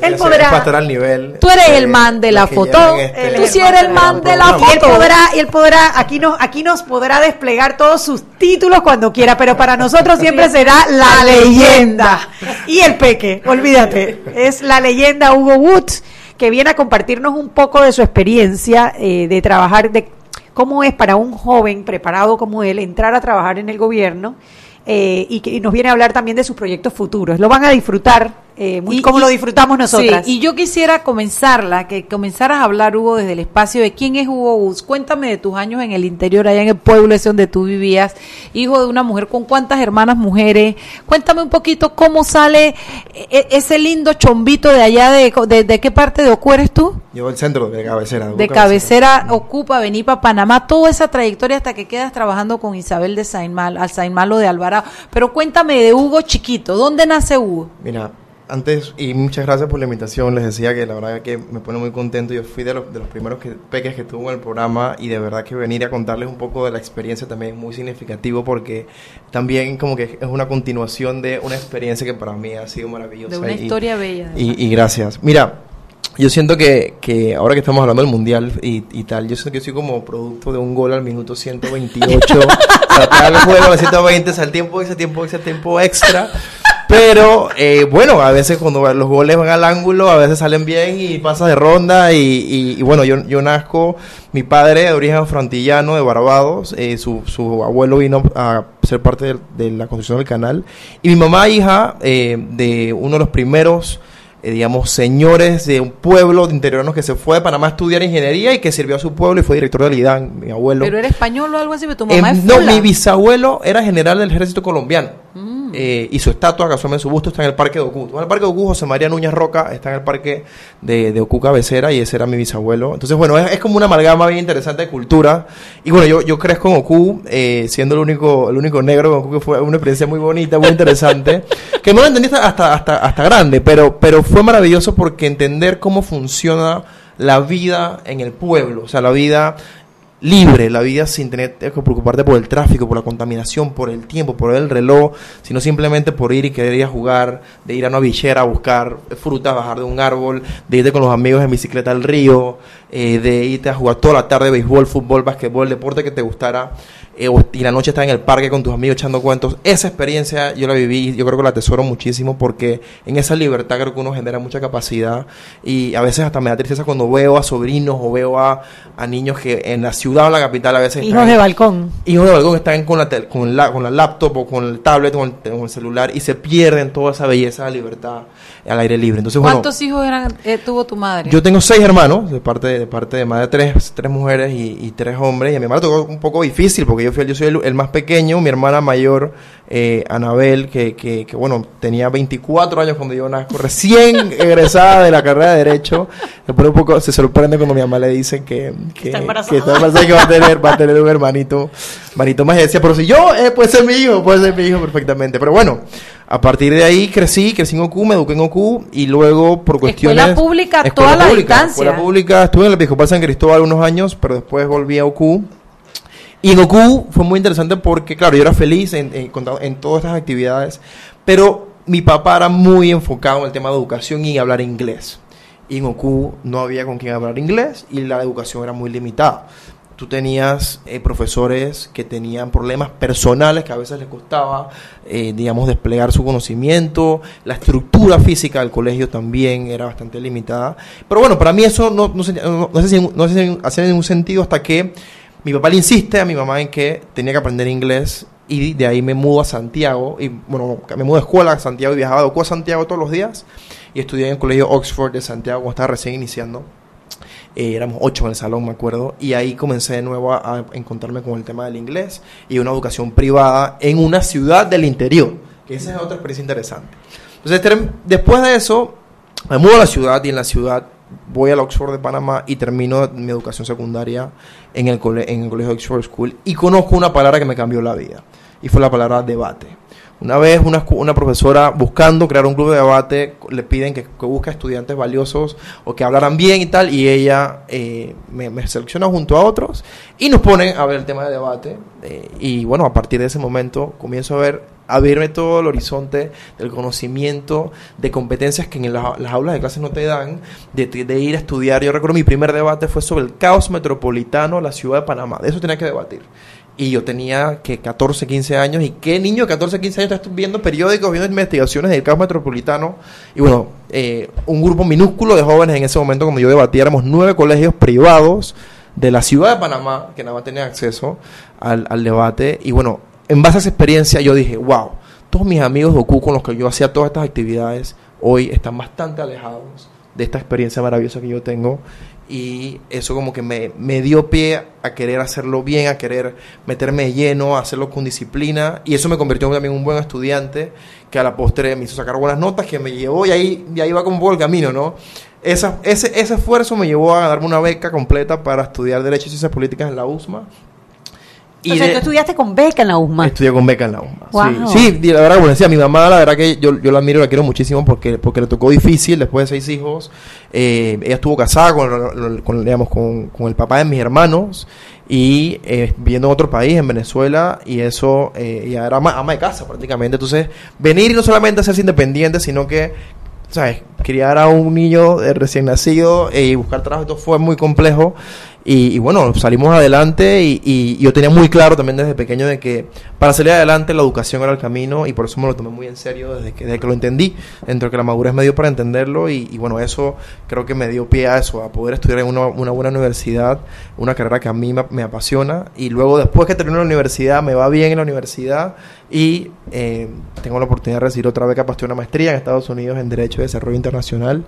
Él podrá- estar al nivel. Tú eres de el man de la foto. este Tú sí eres el man de la Y él foto. podrá, y él podrá, aquí nos, aquí nos podrá desplegar todos sus títulos cuando quiera, pero para nosotros siempre será la leyenda. Y el peque, olvídate, es la leyenda Hugo Woods, que viene a compartirnos un poco de su experiencia eh, de trabajar, de cómo es para un joven preparado como él entrar a trabajar en el gobierno. eh, y que y nos viene a hablar también de sus proyectos futuros. Lo van a disfrutar eh, muy Y- como y- lo disfrutamos nosotras. Sí, y yo quisiera comenzarla, que comenzaras a hablar, Hugo, desde el espacio de quién es Hugo Woods. Cuéntame de tus años en el interior, allá en el pueblo ese donde tú vivías, hijo de una mujer, con cuántas hermanas mujeres. Cuéntame un poquito cómo sale e- ese lindo chombito de allá, de, de, de qué parte de Ocu eres tú? Yo el centro de cabecera. De cabecera ocupa venir para Panamá, toda esa trayectoria hasta que quedas trabajando con Isabel de Sainmal, al Sainmalo de Alvarado. Pero cuéntame de Hugo chiquito, ¿dónde nace Hugo? Mira, antes, y muchas gracias por la invitación, les decía que la verdad que me pone muy contento. Yo fui de los, de los primeros que, peques que estuvo en el programa y de verdad que venir a contarles un poco de la experiencia también es muy significativo porque también como que es una continuación de una experiencia que para mí ha sido maravillosa. De una y- historia bella. Y, y gracias. Mira, yo siento que, que ahora que estamos hablando del mundial y, y tal, yo siento que soy como producto de un gol al minuto 128. Sacar el juego a los 120, al tiempo, ese tiempo, ese tiempo extra. Pero eh, bueno, a veces cuando los goles van al ángulo, a veces salen bien y pasa de ronda. Y, y, bueno, yo, yo nazco, mi padre de origen frontillano de Barbados, eh, su, su abuelo vino a ser parte de, de la construcción del canal. Y mi mamá, hija eh, de uno de los primeros eh, digamos, señores de un pueblo de interiornos que se fue de Panamá a estudiar ingeniería y que sirvió a su pueblo y fue director del IDAN, mi abuelo. ¿Pero era español o algo así? ¿Tu mamá Eh, es no, mi bisabuelo era general del ejército colombiano. Mm. Eh, y su estatua, casualmente su busto, está en el Parque de Ocú. Bueno, el Parque de Ocú, José María Núñez Roca, está en el Parque de, de Ocú Cabecera y ese era mi bisabuelo. Entonces, bueno, es, es como una amalgama bien interesante de cultura. Y bueno, yo, yo crezco en Ocú, eh, siendo el único, el único negro en Ocú, que fue una experiencia muy bonita, muy interesante, <laughs> que no la entendí hasta, hasta, hasta, hasta grande, pero, pero fue maravilloso porque entender cómo funciona la vida en el pueblo, o sea, la vida libre, la vida sin tener que preocuparte por el tráfico, por la contaminación, por el tiempo, por el reloj, sino simplemente por ir y querer ir a jugar, de ir a una villera a buscar frutas, bajar de un árbol, de irte con los amigos en bicicleta al río, eh, de irte a jugar toda la tarde béisbol, fútbol, basquetbol, el deporte que te gustara, eh, y la noche estar en el parque con tus amigos echando cuentos. Esa experiencia yo la viví y yo creo que la atesoro muchísimo porque en esa libertad creo que uno genera mucha capacidad y a veces hasta me da tristeza cuando veo a sobrinos o veo a, a niños que en la ciudad o en la capital a veces Hijos están- de balcón. hijos de balcón están con la, tel- con, la, con la laptop o con el tablet o con el, con el celular y se pierden toda esa belleza de libertad al aire libre. Entonces, bueno, ¿Cuántos hijos eran, eh, tuvo tu madre? yo tengo seis hermanos, de parte de, parte de madre, tres, tres mujeres y, y tres hombres. Y a mi hermana tocó un poco difícil porque yo, fui, yo soy el, el más pequeño. Mi hermana mayor, eh, Anabel, que, que, que, bueno, tenía 24 años cuando yo nazco, recién <laughs> egresada de la carrera de Derecho. Se pone un poco, se sorprende cuando mi mamá le dice que, que, Está embarazada. que está embarazada que va a tener, va a tener un hermanito, hermanito más. Y decía, pero si yo, eh, puede ser mi hijo, puede ser mi hijo perfectamente. Pero bueno, a partir de ahí crecí, crecí en OCU, me eduqué en OCU y luego por cuestiones... Escuela pública, Escuela toda la pública, distancia. Escuela pública, estuve en el Episcopal San Cristóbal unos años, pero después volví a OCU. Y en OCU fue muy interesante porque, claro, yo era feliz en, en, en todas estas actividades, pero mi papá era muy enfocado en el tema de educación y hablar inglés. Y en OCU no había con quien hablar inglés y la educación era muy limitada. Tú tenías eh, profesores que tenían problemas personales que a veces les costaba, eh, digamos, desplegar su conocimiento. La estructura física del colegio también era bastante limitada. Pero bueno, para mí eso no, no, no, sé si- no hacía ningún sentido hasta que mi papá le insiste a mi mamá en que tenía que aprender inglés y de ahí me mudo a Santiago y bueno, me mudo de escuela a Santiago y viajaba a Santiago todos los días y estudié en el colegio Oxford de Santiago cuando estaba recién iniciando. Eh, éramos ocho en el salón, me acuerdo, y ahí comencé de nuevo a, encontrarme con el tema del inglés y una educación privada en una ciudad del interior, que esa es otra experiencia interesante. Entonces, después de eso, me mudo a la ciudad y en la ciudad voy al Oxford de Panamá y termino mi educación secundaria en el, cole- en el colegio Oxford School y conozco una palabra que me cambió la vida y fue la palabra debate. Una vez una, una profesora buscando crear un club de debate, le piden que, que busque estudiantes valiosos o que hablaran bien y tal, y ella eh, me, selecciona junto a otros y nos ponen a ver el tema de debate. eh, y bueno, a partir de ese momento comienzo a ver, a verme todo el horizonte del conocimiento, de competencias que en la- las aulas de clases no te dan, de, de ir a estudiar. Yo recuerdo mi primer debate fue sobre el caos metropolitano la ciudad de Panamá. De eso tenía que debatir. Y yo tenía que 14, 15 años. ¿Y qué niño de 14, 15 años está viendo periódicos, viendo investigaciones del caos metropolitano? Y bueno, eh, un grupo minúsculo de jóvenes en ese momento, como yo debatía, éramos nueve colegios privados de la ciudad de Panamá que nada más tenían acceso al, al debate. Y bueno, en base a esa experiencia, yo dije, wow, todos mis amigos de OCU con los que yo hacía todas estas actividades hoy están bastante alejados de esta experiencia maravillosa que yo tengo y eso como que me, me dio pie a querer hacerlo bien, a querer meterme lleno, a hacerlo con disciplina y eso me convirtió también en un buen estudiante que a la postre me hizo sacar buenas notas, que me llevó y ahí, y ahí va como poco el camino, ¿no? Esa, ese, ese esfuerzo me llevó a darme una beca completa para estudiar Derecho y Ciencias Políticas en la USMA. O sea, de- tú estudiaste con beca en la USMA. Estudié con beca en la UMA. Wow. Sí, sí, y la verdad, como decía, mi mamá, la verdad que yo, yo la admiro y la quiero muchísimo porque, porque le tocó difícil después de seis hijos. Eh, ella estuvo casada con, con, digamos, con, con el papá de mis hermanos y eh, viviendo en otro país, en Venezuela, y eso, eh, ella era ama, ama de casa prácticamente. Entonces, venir y no solamente ser independiente, sino que, ¿sabes? criar a un niño recién nacido y buscar trabajo, esto fue muy complejo. Y, bueno, salimos adelante y, yo tenía muy claro también desde pequeño de que para salir adelante la educación era el camino y por eso me lo tomé muy en serio desde que, desde que lo entendí, dentro de que la madurez me dio para entenderlo y, bueno, eso creo que me dio pie a eso, a poder estudiar en una, buena universidad, una carrera que a mí me, apasiona y luego después que termino la universidad me va bien en la universidad y eh, tengo la oportunidad de recibir otra beca para estudiar una maestría en Estados Unidos en Derecho y Desarrollo Internacional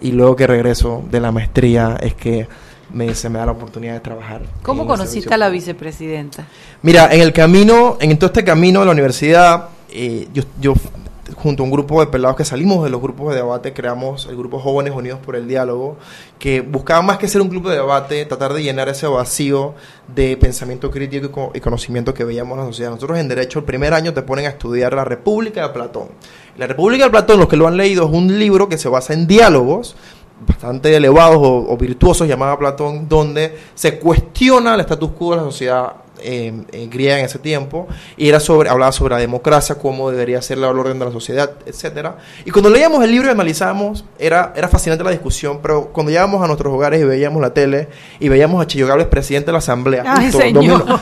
y luego que regreso de la maestría es que me, se me da la oportunidad de trabajar. ¿Cómo conociste a la vicepresidenta? Mira, en el camino, en todo este camino de la universidad, eh, yo, yo junto a un grupo de pelados que salimos de los grupos de debate, creamos el grupo Jóvenes Unidos por el Diálogo, que buscaba más que ser un grupo de debate, tratar de llenar ese vacío de pensamiento crítico y conocimiento que veíamos en la sociedad. Nosotros en Derecho el primer año te ponen a estudiar la República de Platón. La República de Platón, los que lo han leído, es un libro que se basa en diálogos bastante elevados o, virtuosos, llamaba Platón, donde se cuestiona el status quo de la sociedad eh, eh, griega en ese tiempo y era sobre hablaba sobre la democracia cómo debería ser el orden de la sociedad etcétera. Y cuando leíamos el libro y analizábamos era era fascinante la discusión pero cuando llegábamos a nuestros hogares y veíamos la tele y veíamos a Chillo presidente de la asamblea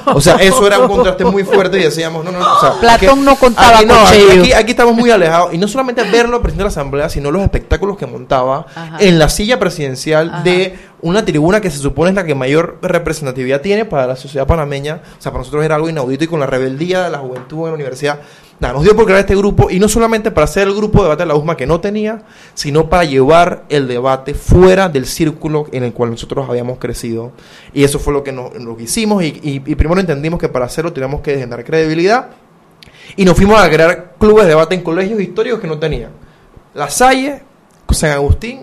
o sea eso era un contraste muy fuerte y decíamos no no, o sea, Platón no contaba aquí, no, aquí, aquí, estamos muy alejados y no solamente verlo presidente de la asamblea sino los espectáculos que montaba en la silla presidencial de una tribuna que se supone es la que mayor representatividad tiene para la sociedad panameña. O sea, para nosotros era algo inaudito y con la rebeldía de la juventud en la universidad, nada, nos dio por crear este grupo y no solamente para hacer el grupo de debate de la USMA que no tenía, sino para llevar el debate fuera del círculo en el cual nosotros habíamos crecido. Y eso fue lo que, que hicimos y, primero entendimos que para hacerlo teníamos que generar credibilidad y nos fuimos a crear clubes de debate en colegios históricos que no tenían. La Salle, San Agustín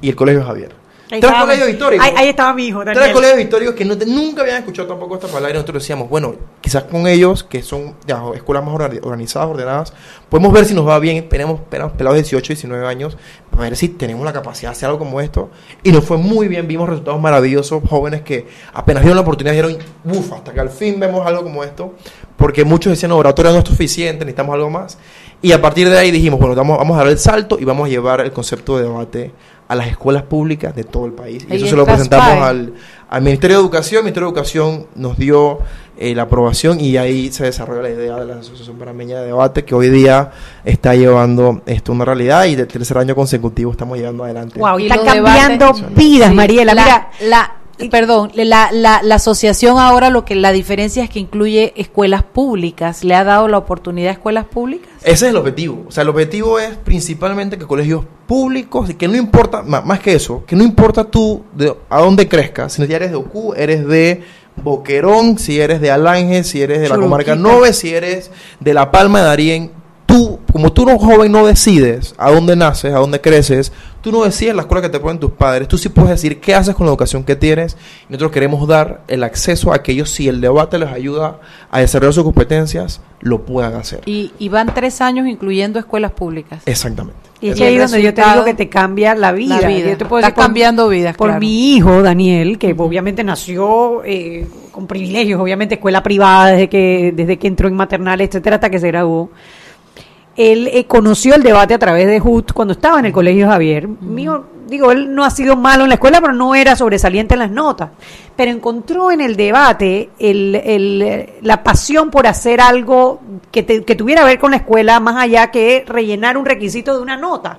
y el Colegio Javier. Tres colegios históricos. Ahí, estaba mi hijo. Tres colegios históricos que nunca habían escuchado tampoco esta palabra y nosotros decíamos, bueno, quizás con ellos, que son ya, escuelas más organizadas, ordenadas, podemos ver si nos va bien. Tenemos, pelados de 18, 19 años, para ver si tenemos la capacidad de hacer algo como esto. Y nos fue muy bien, vimos resultados maravillosos, jóvenes que apenas vieron la oportunidad dijeron, uff, hasta que al fin vemos algo como esto, porque muchos decían, no, oratoria no es suficiente, necesitamos algo más. Y a partir de ahí dijimos, bueno, vamos, vamos a dar el salto y vamos a llevar el concepto de debate a las escuelas públicas de todo el país. Y eso se lo presentamos al, al, Ministerio de Educación. El Ministerio de Educación nos dio eh, la aprobación y ahí se desarrolla la idea de la Asociación Panameña de Debate, que hoy día está llevando esto una realidad y de tercer año consecutivo estamos llevando adelante. Wow, y está cambiando vidas, Mariela. Mira, la Perdón, la, la, la, asociación ahora lo que la diferencia es que incluye escuelas públicas. ¿Le ha dado la oportunidad a escuelas públicas? Ese es el objetivo. O sea, el objetivo es principalmente que colegios públicos, y que no importa, más, que eso, que no importa tú de, a dónde crezcas, si eres de Ocu, eres de Boquerón, si eres de Alange, si eres de la comarca Nove, si eres de La Palma de Darién, tú, como tú no joven no decides a dónde naces, a dónde creces, Tú no decides la escuela que te ponen tus padres, tú sí puedes decir qué haces con la educación que tienes. Y nosotros queremos dar el acceso a que ellos, si el debate les ayuda a desarrollar sus competencias, lo puedan hacer. Y, van tres años incluyendo escuelas públicas. Exactamente. Y es ahí donde yo te digo que te cambia la vida. La vida. te Está cambiando vidas. Por mi hijo, Daniel, que obviamente nació eh, con privilegios, obviamente escuela privada desde que, desde que entró en maternal, etcétera, hasta que se graduó él eh, conoció el debate a través de HUT cuando estaba en el colegio Javier. Mío, digo, él no ha sido malo en la escuela, pero no era sobresaliente en las notas. Pero encontró en el debate el, el, la pasión por hacer algo que, que tuviera que ver con la escuela, más allá que rellenar un requisito de una nota.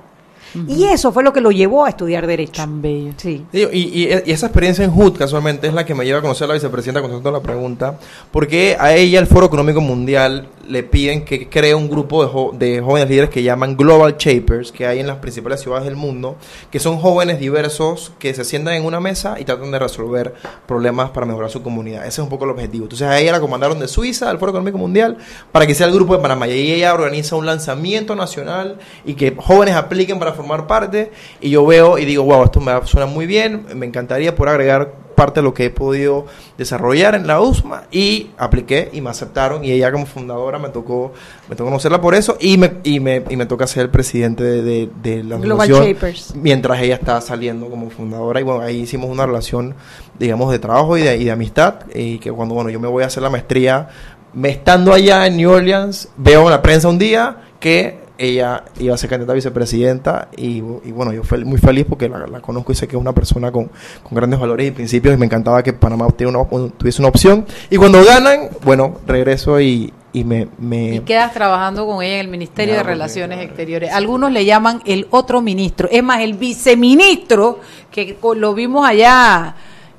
Y eso fue lo que lo llevó a estudiar Derecho. Tan bello. Sí. Y, esa experiencia en HUD, casualmente, es la que me lleva a conocer a la vicepresidenta contestando la pregunta, porque a ella el Foro Económico Mundial le piden que cree un grupo de, de, jóvenes líderes que llaman Global Shapers, que hay en las principales ciudades del mundo, que son jóvenes diversos que se sientan en una mesa y tratan de resolver problemas para mejorar su comunidad. Ese es un poco el objetivo. Entonces a ella la comandaron de Suiza, al Foro Económico Mundial, para que sea el grupo de Panamá. Y ella organiza un lanzamiento nacional y que jóvenes apliquen para formar parte. Y yo veo y digo, wow, esto me suena muy bien, me encantaría por agregar parte de lo que he podido desarrollar en la USMA y apliqué y me aceptaron y ella como fundadora me tocó me tocó conocerla por eso y me, y me, y me toca ser el presidente de, de, la Global Shapers. mientras ella está saliendo como fundadora y bueno ahí hicimos una relación digamos de trabajo y de, y de amistad y que cuando bueno yo me voy a hacer la maestría me estando allá en New Orleans veo en la prensa un día que ella iba a ser candidata a vicepresidenta y, y bueno, yo fui muy feliz porque la, la, conozco y sé que es una persona con, con, grandes valores y principios y me encantaba que Panamá tuviese una, tuviese una opción. Y cuando ganan, bueno, regreso y, y me, me... Y quedas trabajando con ella en el Ministerio de Relaciones Exteriores. Algunos le llaman el otro ministro, es más, el viceministro, que lo vimos allá,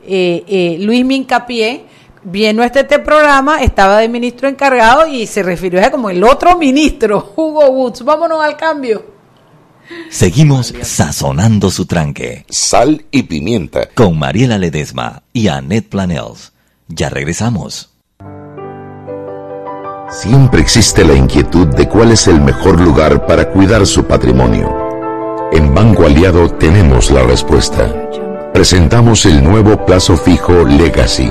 eh, eh, Luis Mincapié, vino este, este programa, estaba de ministro encargado y se refirió a como el otro ministro, <laughs> Hugo Woods. Vámonos al cambio. Seguimos sazonando su tranque. Sal y pimienta. Con Mariela Ledesma y Annette Planels. Ya regresamos. Siempre existe la inquietud de cuál es el mejor lugar para cuidar su patrimonio. En Banco Aliado tenemos la respuesta. Presentamos el nuevo plazo fijo Legacy,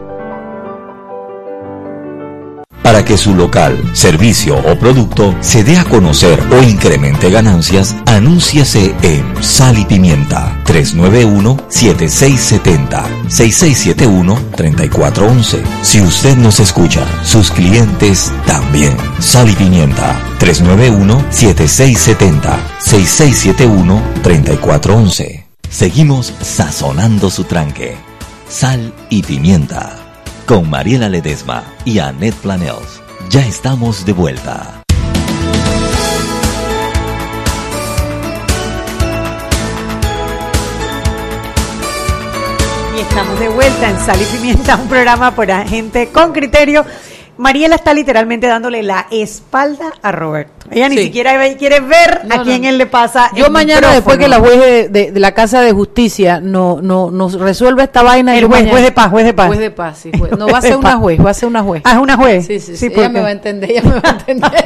Para que su local, servicio o producto se dé a conocer o incremente ganancias, anúnciase en Sal y Pimienta 391-7670-6671-3411. Si usted nos escucha, sus clientes también. Sal y Pimienta 391-7670-6671-3411. Seguimos sazonando su tranque. Sal y Pimienta con Mariela Ledesma y Annette Planels. Ya estamos de vuelta. Y estamos de vuelta en Sal y Pimienta, un programa para gente con criterio Mariela está literalmente dándole la espalda a Roberto. Ella ni siquiera quiere ver a quién él le pasa. Yo mañana, después que la juez de, la Casa de Justicia no, no, nos resuelva esta vaina. El juez, juez de paz, juez de paz. Juez de paz, sí. No, va a <laughs> ser una juez, va a ser una juez. Ah, es una juez. Sí, sí, sí. ella me va a entender, ella me va a entender. <laughs>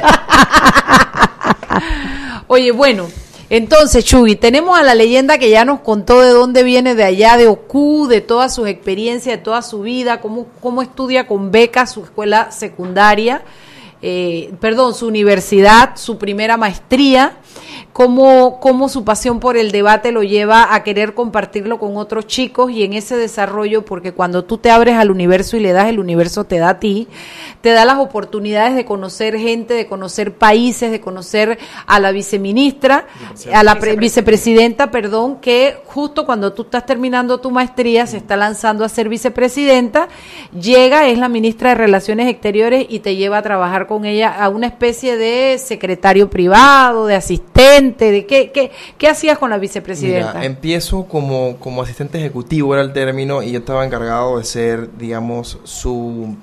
Oye, bueno. Entonces, Chuy, tenemos a la leyenda que ya nos contó de dónde viene de allá, de Ocu, de todas sus experiencias, de toda su vida, cómo, cómo estudia con beca su escuela secundaria, eh, perdón, su universidad, su primera maestría cómo, cómo su pasión por el debate lo lleva a querer compartirlo con otros chicos y en ese desarrollo, porque cuando tú te abres al universo y le das, el universo te da a ti, te da las oportunidades de conocer gente, de conocer países, de conocer a la viceministra, a la vicepresidenta, perdón, que justo cuando tú estás terminando tu maestría, se está lanzando a ser vicepresidenta, llega, es la ministra de Relaciones Exteriores y te lleva a trabajar con ella a una especie de secretario privado, de asistente, ¿De qué, qué, qué hacías con la vicepresidenta? empiezo como, como asistente ejecutivo, era el término, y yo estaba encargado de ser, digamos, su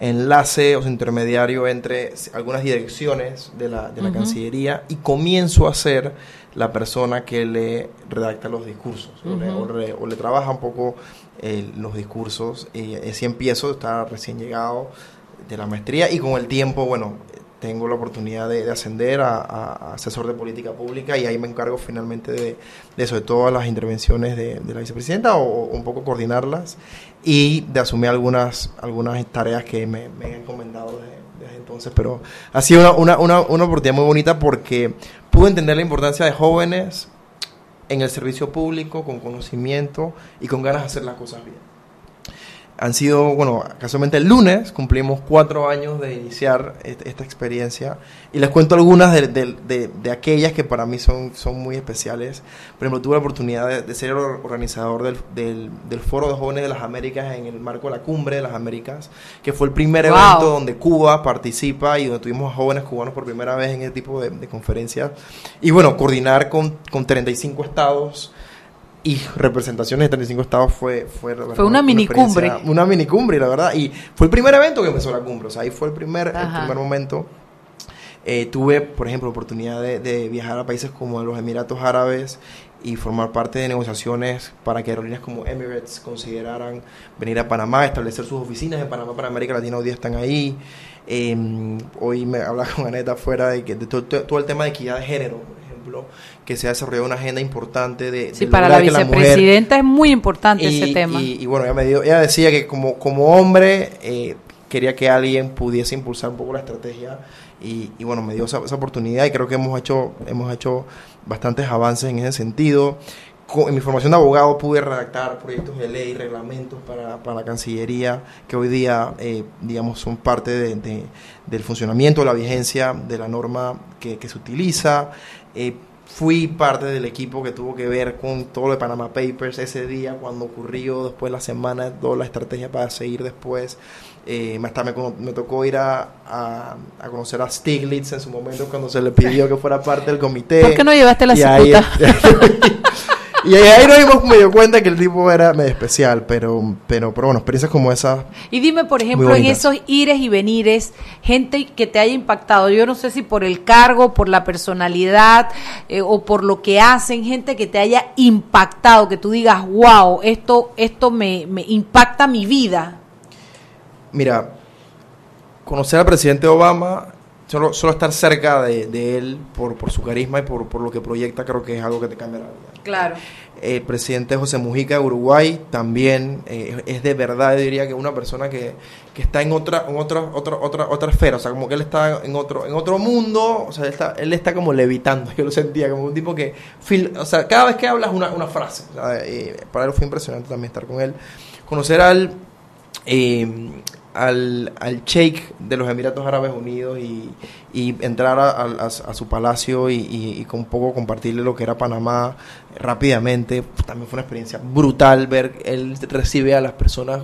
enlace o su intermediario entre algunas direcciones de la, de la Cancillería y comienzo a ser la persona que le redacta los discursos o, le, trabaja un poco eh, los discursos y así empiezo, estaba recién llegado de la maestría y con el tiempo, bueno, tengo la oportunidad de, ascender a, asesor de política pública y ahí me encargo finalmente de, sobre todas las intervenciones de, la vicepresidenta o, un poco coordinarlas y de asumir algunas, algunas tareas que me, han encomendado desde entonces. Pero ha sido una, una, una oportunidad muy bonita porque pude entender la importancia de jóvenes en el servicio público, con conocimiento y con ganas de hacer las cosas bien han sido, bueno, casualmente el lunes cumplimos cuatro años de iniciar esta experiencia y les cuento algunas de, de, de, aquellas que para mí son, son muy especiales. Por ejemplo, tuve la oportunidad de, ser organizador del, del, del, Foro de Jóvenes de las Américas en el marco de la Cumbre de las Américas, que fue el primer evento donde Cuba participa y donde tuvimos a jóvenes cubanos por primera vez en este tipo de, conferencias. Y bueno, coordinar con, con 35 estados y representaciones de 35 estados fue fue, fue una, minicumbre una minicumbre la verdad y fue el primer evento que empezó la cumbre o sea ahí fue el primer el primer momento. Eh, tuve por ejemplo oportunidad de, viajar a países como los Emiratos Árabes y formar parte de negociaciones para que aerolíneas como Emirates consideraran venir a Panamá, establecer sus oficinas en Panamá para América Latina, hoy día están ahí. Em, hoy me hablaba con Aneta afuera de, que, de todo, el tema de equidad de género, que se ha desarrollado una agenda importante de... Sí, para la vicepresidenta es muy importante ese tema. Y, bueno, ella, me ella decía que como, como hombre eh, quería que alguien pudiese impulsar un poco la estrategia y, bueno, me dio esa, oportunidad y creo que hemos hecho, hemos hecho bastantes avances en ese sentido. en mi formación de abogado pude redactar proyectos de ley, reglamentos para, para la Cancillería, que hoy día, eh, digamos, son parte de, del funcionamiento, la vigencia de la norma que, que se utiliza. Eh, fui parte del equipo que tuvo que ver con todo lo de Panama Papers ese día, cuando ocurrió, después la semana, toda la estrategia para seguir después. Eh, hasta me, me, tocó ir a, a, conocer a Stiglitz en su momento cuando se le pidió que fuera parte del comité. ¿Por qué no llevaste la cicuta? <laughs> Y ahí nos dimos medio cuenta que el tipo era medio especial, pero, pero, pero bueno, experiencias como esa. Y dime, por ejemplo, en esos ires y venires, gente que te haya impactado, yo no sé si por el cargo, por la personalidad eh, o por lo que hacen, gente que te haya impactado, que tú digas, wow, esto, esto me, me impacta mi vida. Mira, conocer al presidente Obama Solo, solo, estar cerca de, él por, por, su carisma y por, por, lo que proyecta creo que es algo que te cambia la vida. Claro. El presidente José Mujica de Uruguay también eh, es de verdad, diría que una persona que, que está en otra, en otra, otra, otra, otra esfera, o sea, como que él está en otro, en otro mundo, o sea, él está, él está como levitando, <laughs> yo lo sentía, como un tipo que, o sea, cada vez que hablas una, una frase, para él fue impresionante también estar con él, conocer al... Eh, al, al sheikh de los Emiratos Árabes Unidos y, entrar a, su palacio y, con un poco compartirle lo que era Panamá rápidamente. También fue una experiencia brutal ver, él recibe a las personas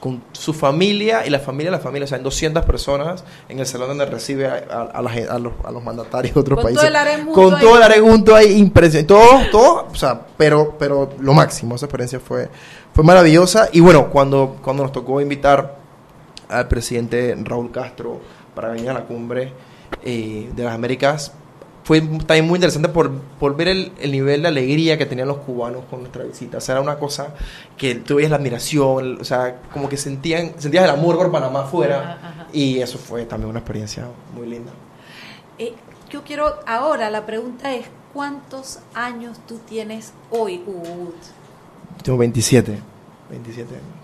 con, su familia y la familia de la familia, o sea, en 200 personas en el salón donde recibe a, los, mandatarios de otros países. con todo el aregunto ahí, impresionante. Todo, todo, o sea, pero, pero lo máximo, esa experiencia fue, fue maravillosa. Y bueno, cuando, cuando nos tocó invitar al presidente Raúl Castro para venir a la cumbre eh, de las Américas. Fue también muy interesante por, por ver el, nivel de alegría que tenían los cubanos con nuestra visita. O sea, era una cosa que tú veías la admiración, o sea, como que sentían, sentías el amor por Panamá afuera. Y eso fue también una experiencia muy linda. Eh, yo quiero, ahora la pregunta es, ¿cuántos años tú tienes hoy, Hugo? Tengo 27, 27 años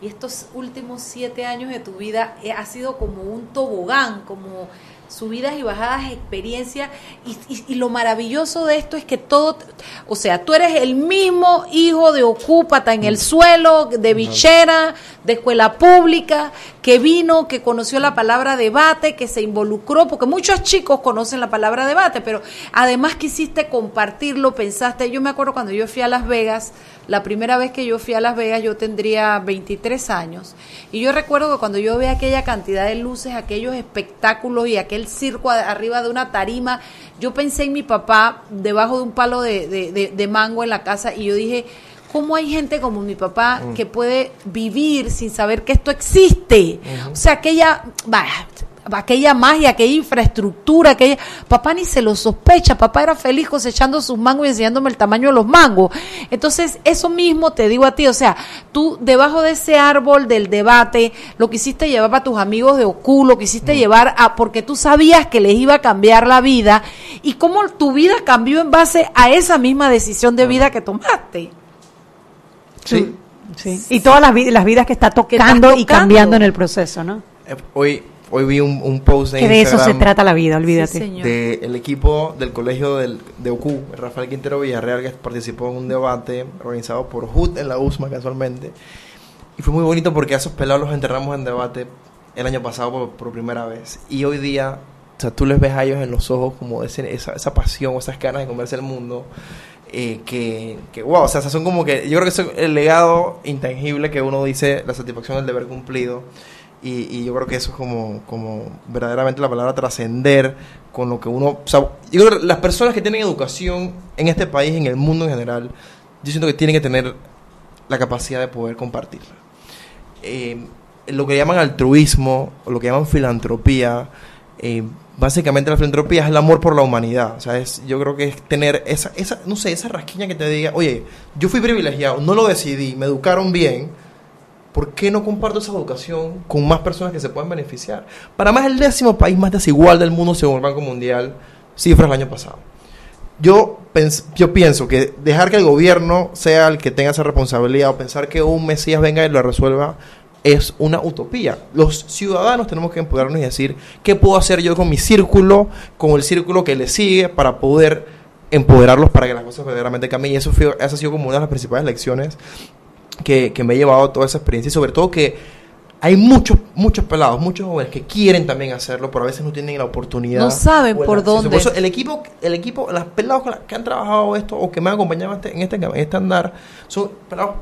y estos últimos siete años de tu vida eh, ha sido como un tobogán, como subidas y bajadas, experiencia, y, lo maravilloso de esto es que todo, o sea, tú eres el mismo hijo de Ocúpata en el suelo, de bichera, de escuela pública, que vino, que conoció la palabra debate, que se involucró, porque muchos chicos conocen la palabra debate, pero además quisiste compartirlo, pensaste, yo me acuerdo cuando yo fui a Las Vegas, la primera vez que yo fui a Las Vegas yo tendría 23 años. Y yo recuerdo que cuando yo veía aquella cantidad de luces, aquellos espectáculos y aquel circo arriba de una tarima, yo pensé en mi papá debajo de un palo de, mango en la casa y yo dije, ¿cómo hay gente como mi papá mm. que puede vivir sin saber que esto existe? O sea, aquella, vaya, aquella magia, aquella infraestructura, aquella... Papá ni se lo sospecha, papá era feliz cosechando sus mangos y enseñándome el tamaño de los mangos. Entonces, eso mismo te digo a ti, o sea, tú debajo de ese árbol del debate, lo quisiste llevar a tus amigos de Ocu, lo quisiste mm. llevar a, porque tú sabías que les iba a cambiar la vida, y cómo tu vida cambió en base a esa misma decisión de vida que tomaste. Sí. sí. Y todas las, las vidas que está tocando y cambiando en el proceso, ¿no? Eh, hoy Hoy vi un, post de que de eso se trata la vida, olvídate. del equipo del colegio del, de OCU, Rafael Quintero Villarreal, que participó en un debate organizado por HUD en la USMA casualmente. Y fue muy bonito porque a esos pelados los enterramos en debate el año pasado por, primera vez. Y hoy día, o sea, tú les ves a ellos en los ojos como ese, esa, esa pasión esas ganas de comerse el mundo. Eh, que, que, wow, o sea, son como que, yo creo que es el legado intangible que uno dice, la satisfacción del deber cumplido. Y, yo creo que eso es como, como verdaderamente la palabra trascender con lo que uno... O sea, yo creo que las personas que tienen educación en este país, en el mundo en general, yo siento que tienen que tener la capacidad de poder compartirla. Eh, lo que llaman altruismo, o lo que llaman filantropía, eh, básicamente la filantropía es el amor por la humanidad. O sea, es, yo creo que es tener esa, esa, no sé, esa rasquiña que te diga, oye, yo fui privilegiado, no lo decidí, me educaron bien, ¿por qué no comparto esa educación con más personas que se puedan beneficiar? Panamá es el décimo país más desigual del mundo según el Banco Mundial, cifras del año pasado. Yo, yo pienso que dejar que el gobierno sea el que tenga esa responsabilidad o pensar que un Mesías venga y lo resuelva es una utopía. Los ciudadanos tenemos que empoderarnos y decir qué puedo hacer yo con mi círculo, con el círculo que le sigue para poder empoderarlos para que las cosas verdaderamente cambien. Y eso fue, esa ha sido como una de las principales lecciones que, que me ha llevado toda esa experiencia y sobre todo que hay muchos, muchos pelados, muchos jóvenes que quieren también hacerlo, pero a veces no tienen la oportunidad. No saben por dónde. Por eso el equipo, el equipo, las pelados que han trabajado esto o que me han acompañado en este, en este andar, son pelados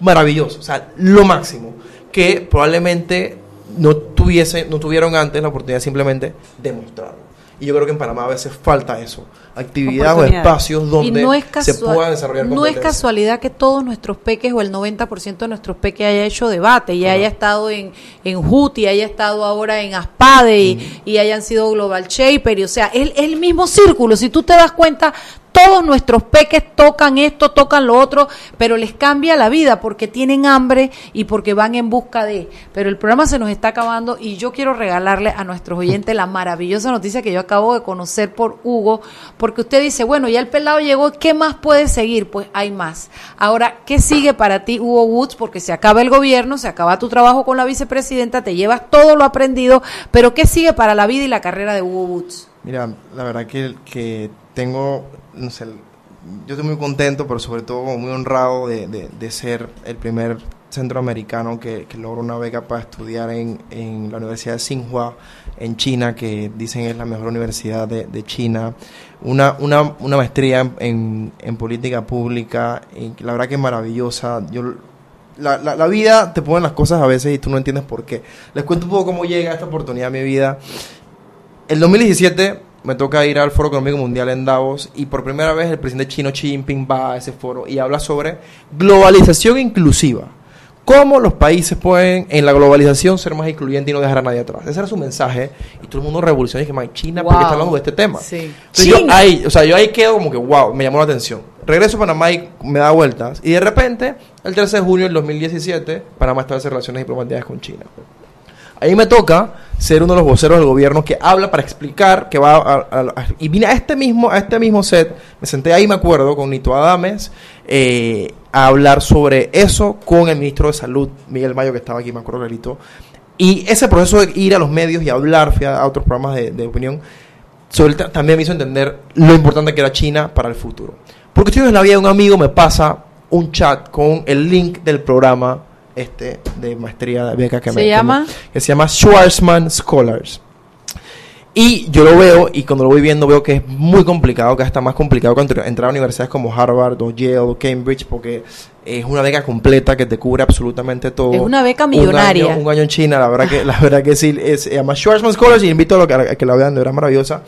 maravillosos, o sea, lo máximo, que probablemente no tuviese, no tuvieron antes la oportunidad simplemente de mostrarlo. Y yo creo que en Panamá a veces falta eso, actividades o espacios donde se puedan desarrollar No es casualidad que todos nuestros peques o el 90% de nuestros peques haya hecho debate y haya estado en, en y haya estado ahora en ASPADE y, y, hayan sido Global Shaper, y, o sea, es, es el mismo círculo. Si tú te das cuenta, todos nuestros peques tocan esto, tocan lo otro, pero les cambia la vida porque tienen hambre y porque van en busca de. Pero el programa se nos está acabando y yo quiero regalarle a nuestros oyentes la maravillosa noticia que yo acabo de conocer por Hugo, porque usted dice, bueno, ya el pelado llegó, ¿qué más puede seguir? Pues hay más. Ahora, ¿qué sigue para ti, Hugo Woods? Porque se acaba el gobierno, se acaba tu trabajo con la vicepresidenta, te llevas todo lo aprendido, pero ¿qué sigue para la vida y la carrera de Hugo Woods? Mira, la verdad que, que tengo no sé, yo estoy muy contento, pero sobre todo muy honrado de, de, ser el primer centroamericano que, que logró una beca para estudiar en, en, la Universidad de Tsinghua en China, que dicen es la mejor universidad de, de China, una, una, una maestría en, en, política pública, la verdad que es maravillosa. Yo, la, la, la, vida te pone las cosas a veces y tú no entiendes por qué. Les cuento un poco cómo llega esta oportunidad a mi vida. El 2017 me toca ir al Foro Económico Mundial en Davos y por primera vez el presidente chino Xi Jinping va a ese foro y habla sobre globalización inclusiva. Cómo los países pueden en la globalización ser más incluyentes y no dejar a nadie atrás. Ese era su mensaje y todo el mundo revoluciona y que China, ¿por qué está hablando de este tema? Sí. yo ahí, o sea, yo ahí quedo como que, wow, me llamó la atención. Regreso a Panamá y me da vueltas y de repente, el 13 de junio del 2017, Panamá establece relaciones diplomáticas con China. Ahí me toca ser uno de los voceros del gobierno que habla para explicar que va a, y vine a este mismo a este mismo set me senté ahí me acuerdo con Nito Adames eh, a hablar sobre eso con el ministro de salud Miguel Mayo que estaba aquí me acuerdo clarito. Y ese proceso de ir a los medios y hablar fui a, otros programas de, opinión sobre también me hizo entender lo importante que era China para el futuro. Porque estoy en la vida de un amigo me pasa un chat con el link del programa este de maestría de beca que ¿Se llama? Que, se llama Schwarzman Scholars. Y yo lo veo, y cuando lo voy viendo, veo que es muy complicado, que está más complicado que entrar a universidades como Harvard o Yale o Cambridge, porque es una beca completa que te cubre absolutamente todo. Es una beca millonaria. Un año, en China, la verdad que, la verdad que sí, es, se llama Schwarzman Scholars y invito a, que, a que la vean, de verdad maravillosa.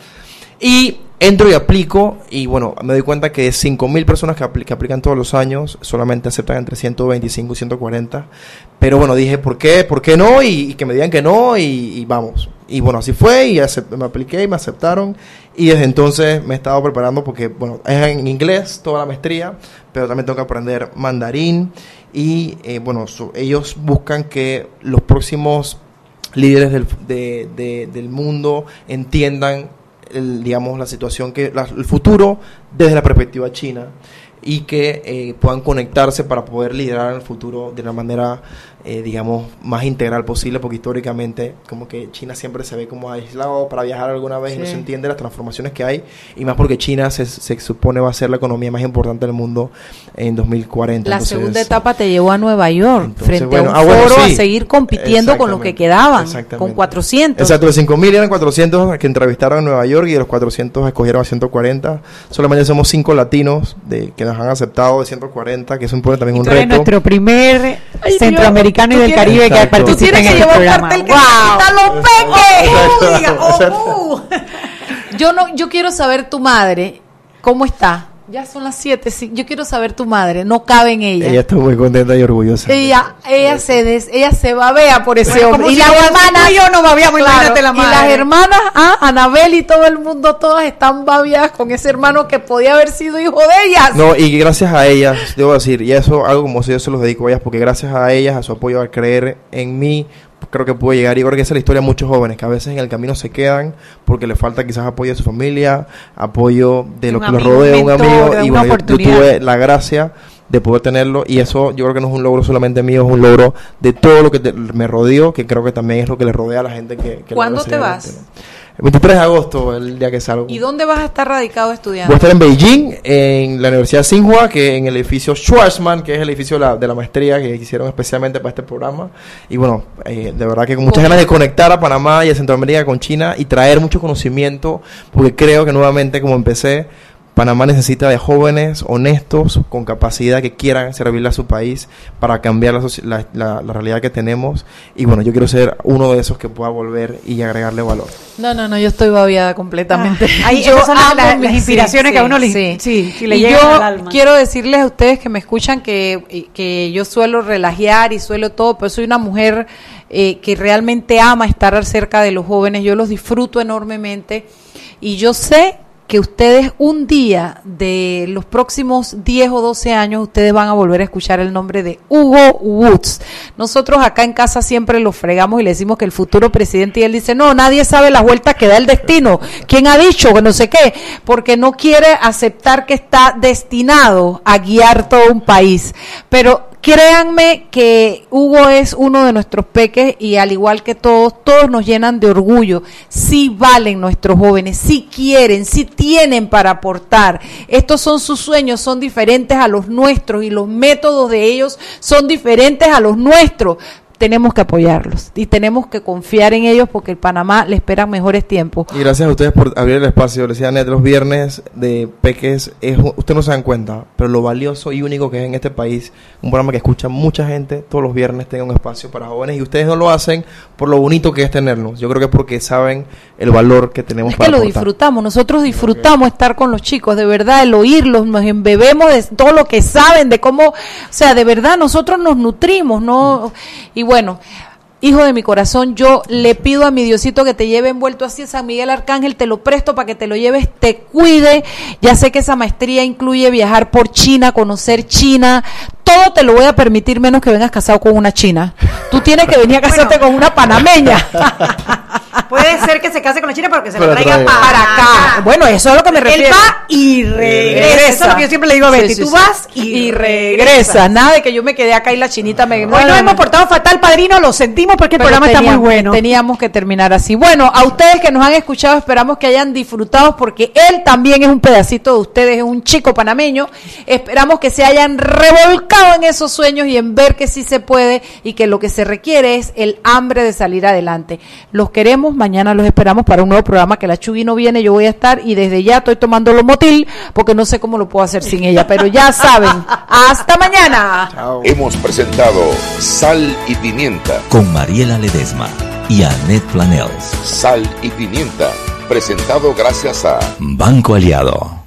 Y entro y aplico y bueno, me doy cuenta que de 5.000 personas que, aplican todos los años, solamente aceptan entre 125 y 140. Pero bueno, dije, ¿por qué? ¿Por qué no? Y, que me digan que no y, vamos. Y bueno, así fue y me apliqué y me aceptaron. Y desde entonces me he estado preparando porque, bueno, es en inglés toda la maestría, pero también tengo que aprender mandarín. Y eh, bueno, ellos buscan que los próximos líderes del, del mundo entiendan el, digamos, la situación que, el futuro desde la perspectiva china y que eh, puedan conectarse para poder liderar el futuro de una manera eh, digamos, más integral posible, porque históricamente como que China siempre se ve como aislado para viajar alguna vez y no se entiende las transformaciones que hay, y más porque China se, se supone va a ser la economía más importante del mundo en 2040. La segunda etapa te llevó a Nueva York, frente a un ah, foro a seguir compitiendo con lo que quedaban, con 400. Exacto, los 5.000 eran 400 que entrevistaron en Nueva York y de los 400 escogieron a 140. Solamente somos 5 latinos de, que nos han aceptado de 140, que es un, también un reto. nuestro primer centroamericano y del Caribe que participa en este programa. ¡Wow! Oh, uh. Yo no, yo quiero saber tu madre, ¿cómo está? Ya son las siete, sí. Yo quiero saber tu madre, no cabe en ella. Ella está muy contenta y orgullosa. Ella, ella se des, ella se babea por ese hombre. Y las hermanas, yo no babeamos, imagínate la madre. Y las hermanas, ah, Anabel y todo el mundo, todas están babeadas con ese hermano que podía haber sido hijo de ellas. No, y gracias a ellas, debo decir, y eso algo como si yo se los dedico a ellas, porque gracias a ellas, a su apoyo, a creer en mí, creo que puede llegar. Y creo que esa es la historia de muchos jóvenes que a veces en el camino se quedan porque les falta quizás apoyo de su familia, apoyo de lo que los rodea, un amigo. Y bueno, yo, tuve la gracia de poder tenerlo y eso yo creo que no es un logro solamente mío, es un logro de todo lo que me rodeó, que creo que también es lo que le rodea a la gente que... ¿Cuándo te vas? El 23 de agosto, el día que salgo. ¿Y dónde vas a estar radicado estudiando? Voy a estar en Beijing, en la Universidad Tsinghua, que en el edificio Schwarzman, que es el edificio de la, de la maestría que hicieron especialmente para este programa. Y bueno, eh, de verdad que con muchas ganas de conectar a Panamá y a Centroamérica con China y traer mucho conocimiento, porque creo que nuevamente, como empecé, Panamá necesita de jóvenes honestos, con capacidad, que quieran servirle a su país para cambiar la, la, la, realidad que tenemos. Y bueno, yo quiero ser uno de esos que pueda volver y agregarle valor. No, no, no, yo estoy babiada completamente. Ah, <laughs> yo son las, inspiraciones que a uno le, sí, sí, le y yo quiero decirles a ustedes que me escuchan que, que yo suelo relajear y suelo todo, pero soy una mujer eh, que realmente ama estar cerca de los jóvenes. Yo los disfruto enormemente y yo sé que ustedes un día de los próximos 10 o 12 años, ustedes van a volver a escuchar el nombre de Hugo Woods. Nosotros acá en casa siempre lo fregamos y le decimos que el futuro presidente y él dice, no, nadie sabe las vueltas que da el destino. ¿Quién ha dicho que no sé qué? Porque no quiere aceptar que está destinado a guiar todo un país. Pero Créanme que Hugo es uno de nuestros peques y al igual que todos, todos nos llenan de orgullo. Sí valen nuestros jóvenes, sí quieren, sí tienen para aportar. Estos son sus sueños, son diferentes a los nuestros y los métodos de ellos son diferentes a los nuestros tenemos que apoyarlos y tenemos que confiar en ellos porque el Panamá le espera mejores tiempos. Y gracias a ustedes por abrir el espacio. Le decía Net, los viernes de Peques, es, ustedes no se dan cuenta, pero lo valioso y único que es en este país, un programa que escucha mucha gente, todos los viernes tenga un espacio para jóvenes y ustedes no lo hacen por lo bonito que es tenerlos. Yo creo que es porque saben el valor que tenemos es que lo disfrutamos, nosotros disfrutamos estar con los chicos, de verdad, el oírlos, nos embebemos de todo lo que saben, de cómo, o sea, de verdad nosotros nos nutrimos, ¿no? Y bueno, hijo de mi corazón, yo le pido a mi Diosito que te lleve envuelto así a San Miguel Arcángel, te lo presto para que te lo lleves, te cuide. Ya sé que esa maestría incluye viajar por China, conocer China. Todo te lo voy a permitir menos que vengas casado con una china. Tú tienes que venir a casarte con una panameña. <laughs> Puede ser que se case con la china, pero que se lo traiga para acá. Bueno, eso es lo que me refiero. Él va y regresa. Eso es lo que yo siempre le digo a Betty. tú vas y, regresa. Nada de que yo me quedé acá y la chinita me... Hoy nos hemos portado fatal, padrino, lo sentimos porque el programa está muy bueno. Teníamos que terminar así. Bueno, a ustedes que nos han escuchado, esperamos que hayan disfrutado porque él también es un pedacito de ustedes, es un chico panameño. Esperamos que se hayan revolcado en esos sueños y en ver que sí se puede y que lo que se requiere es el hambre de salir adelante. Los queremos Mañana los esperamos para un nuevo programa que la Chugui no viene. Yo voy a estar y desde ya estoy tomando lo motil porque no sé cómo lo puedo hacer sin ella. Pero ya saben. Hasta mañana. Hemos presentado Sal y Pimienta con Mariela Ledesma y Annette Planels. Sal y Pimienta. Presentado gracias a Banco Aliado.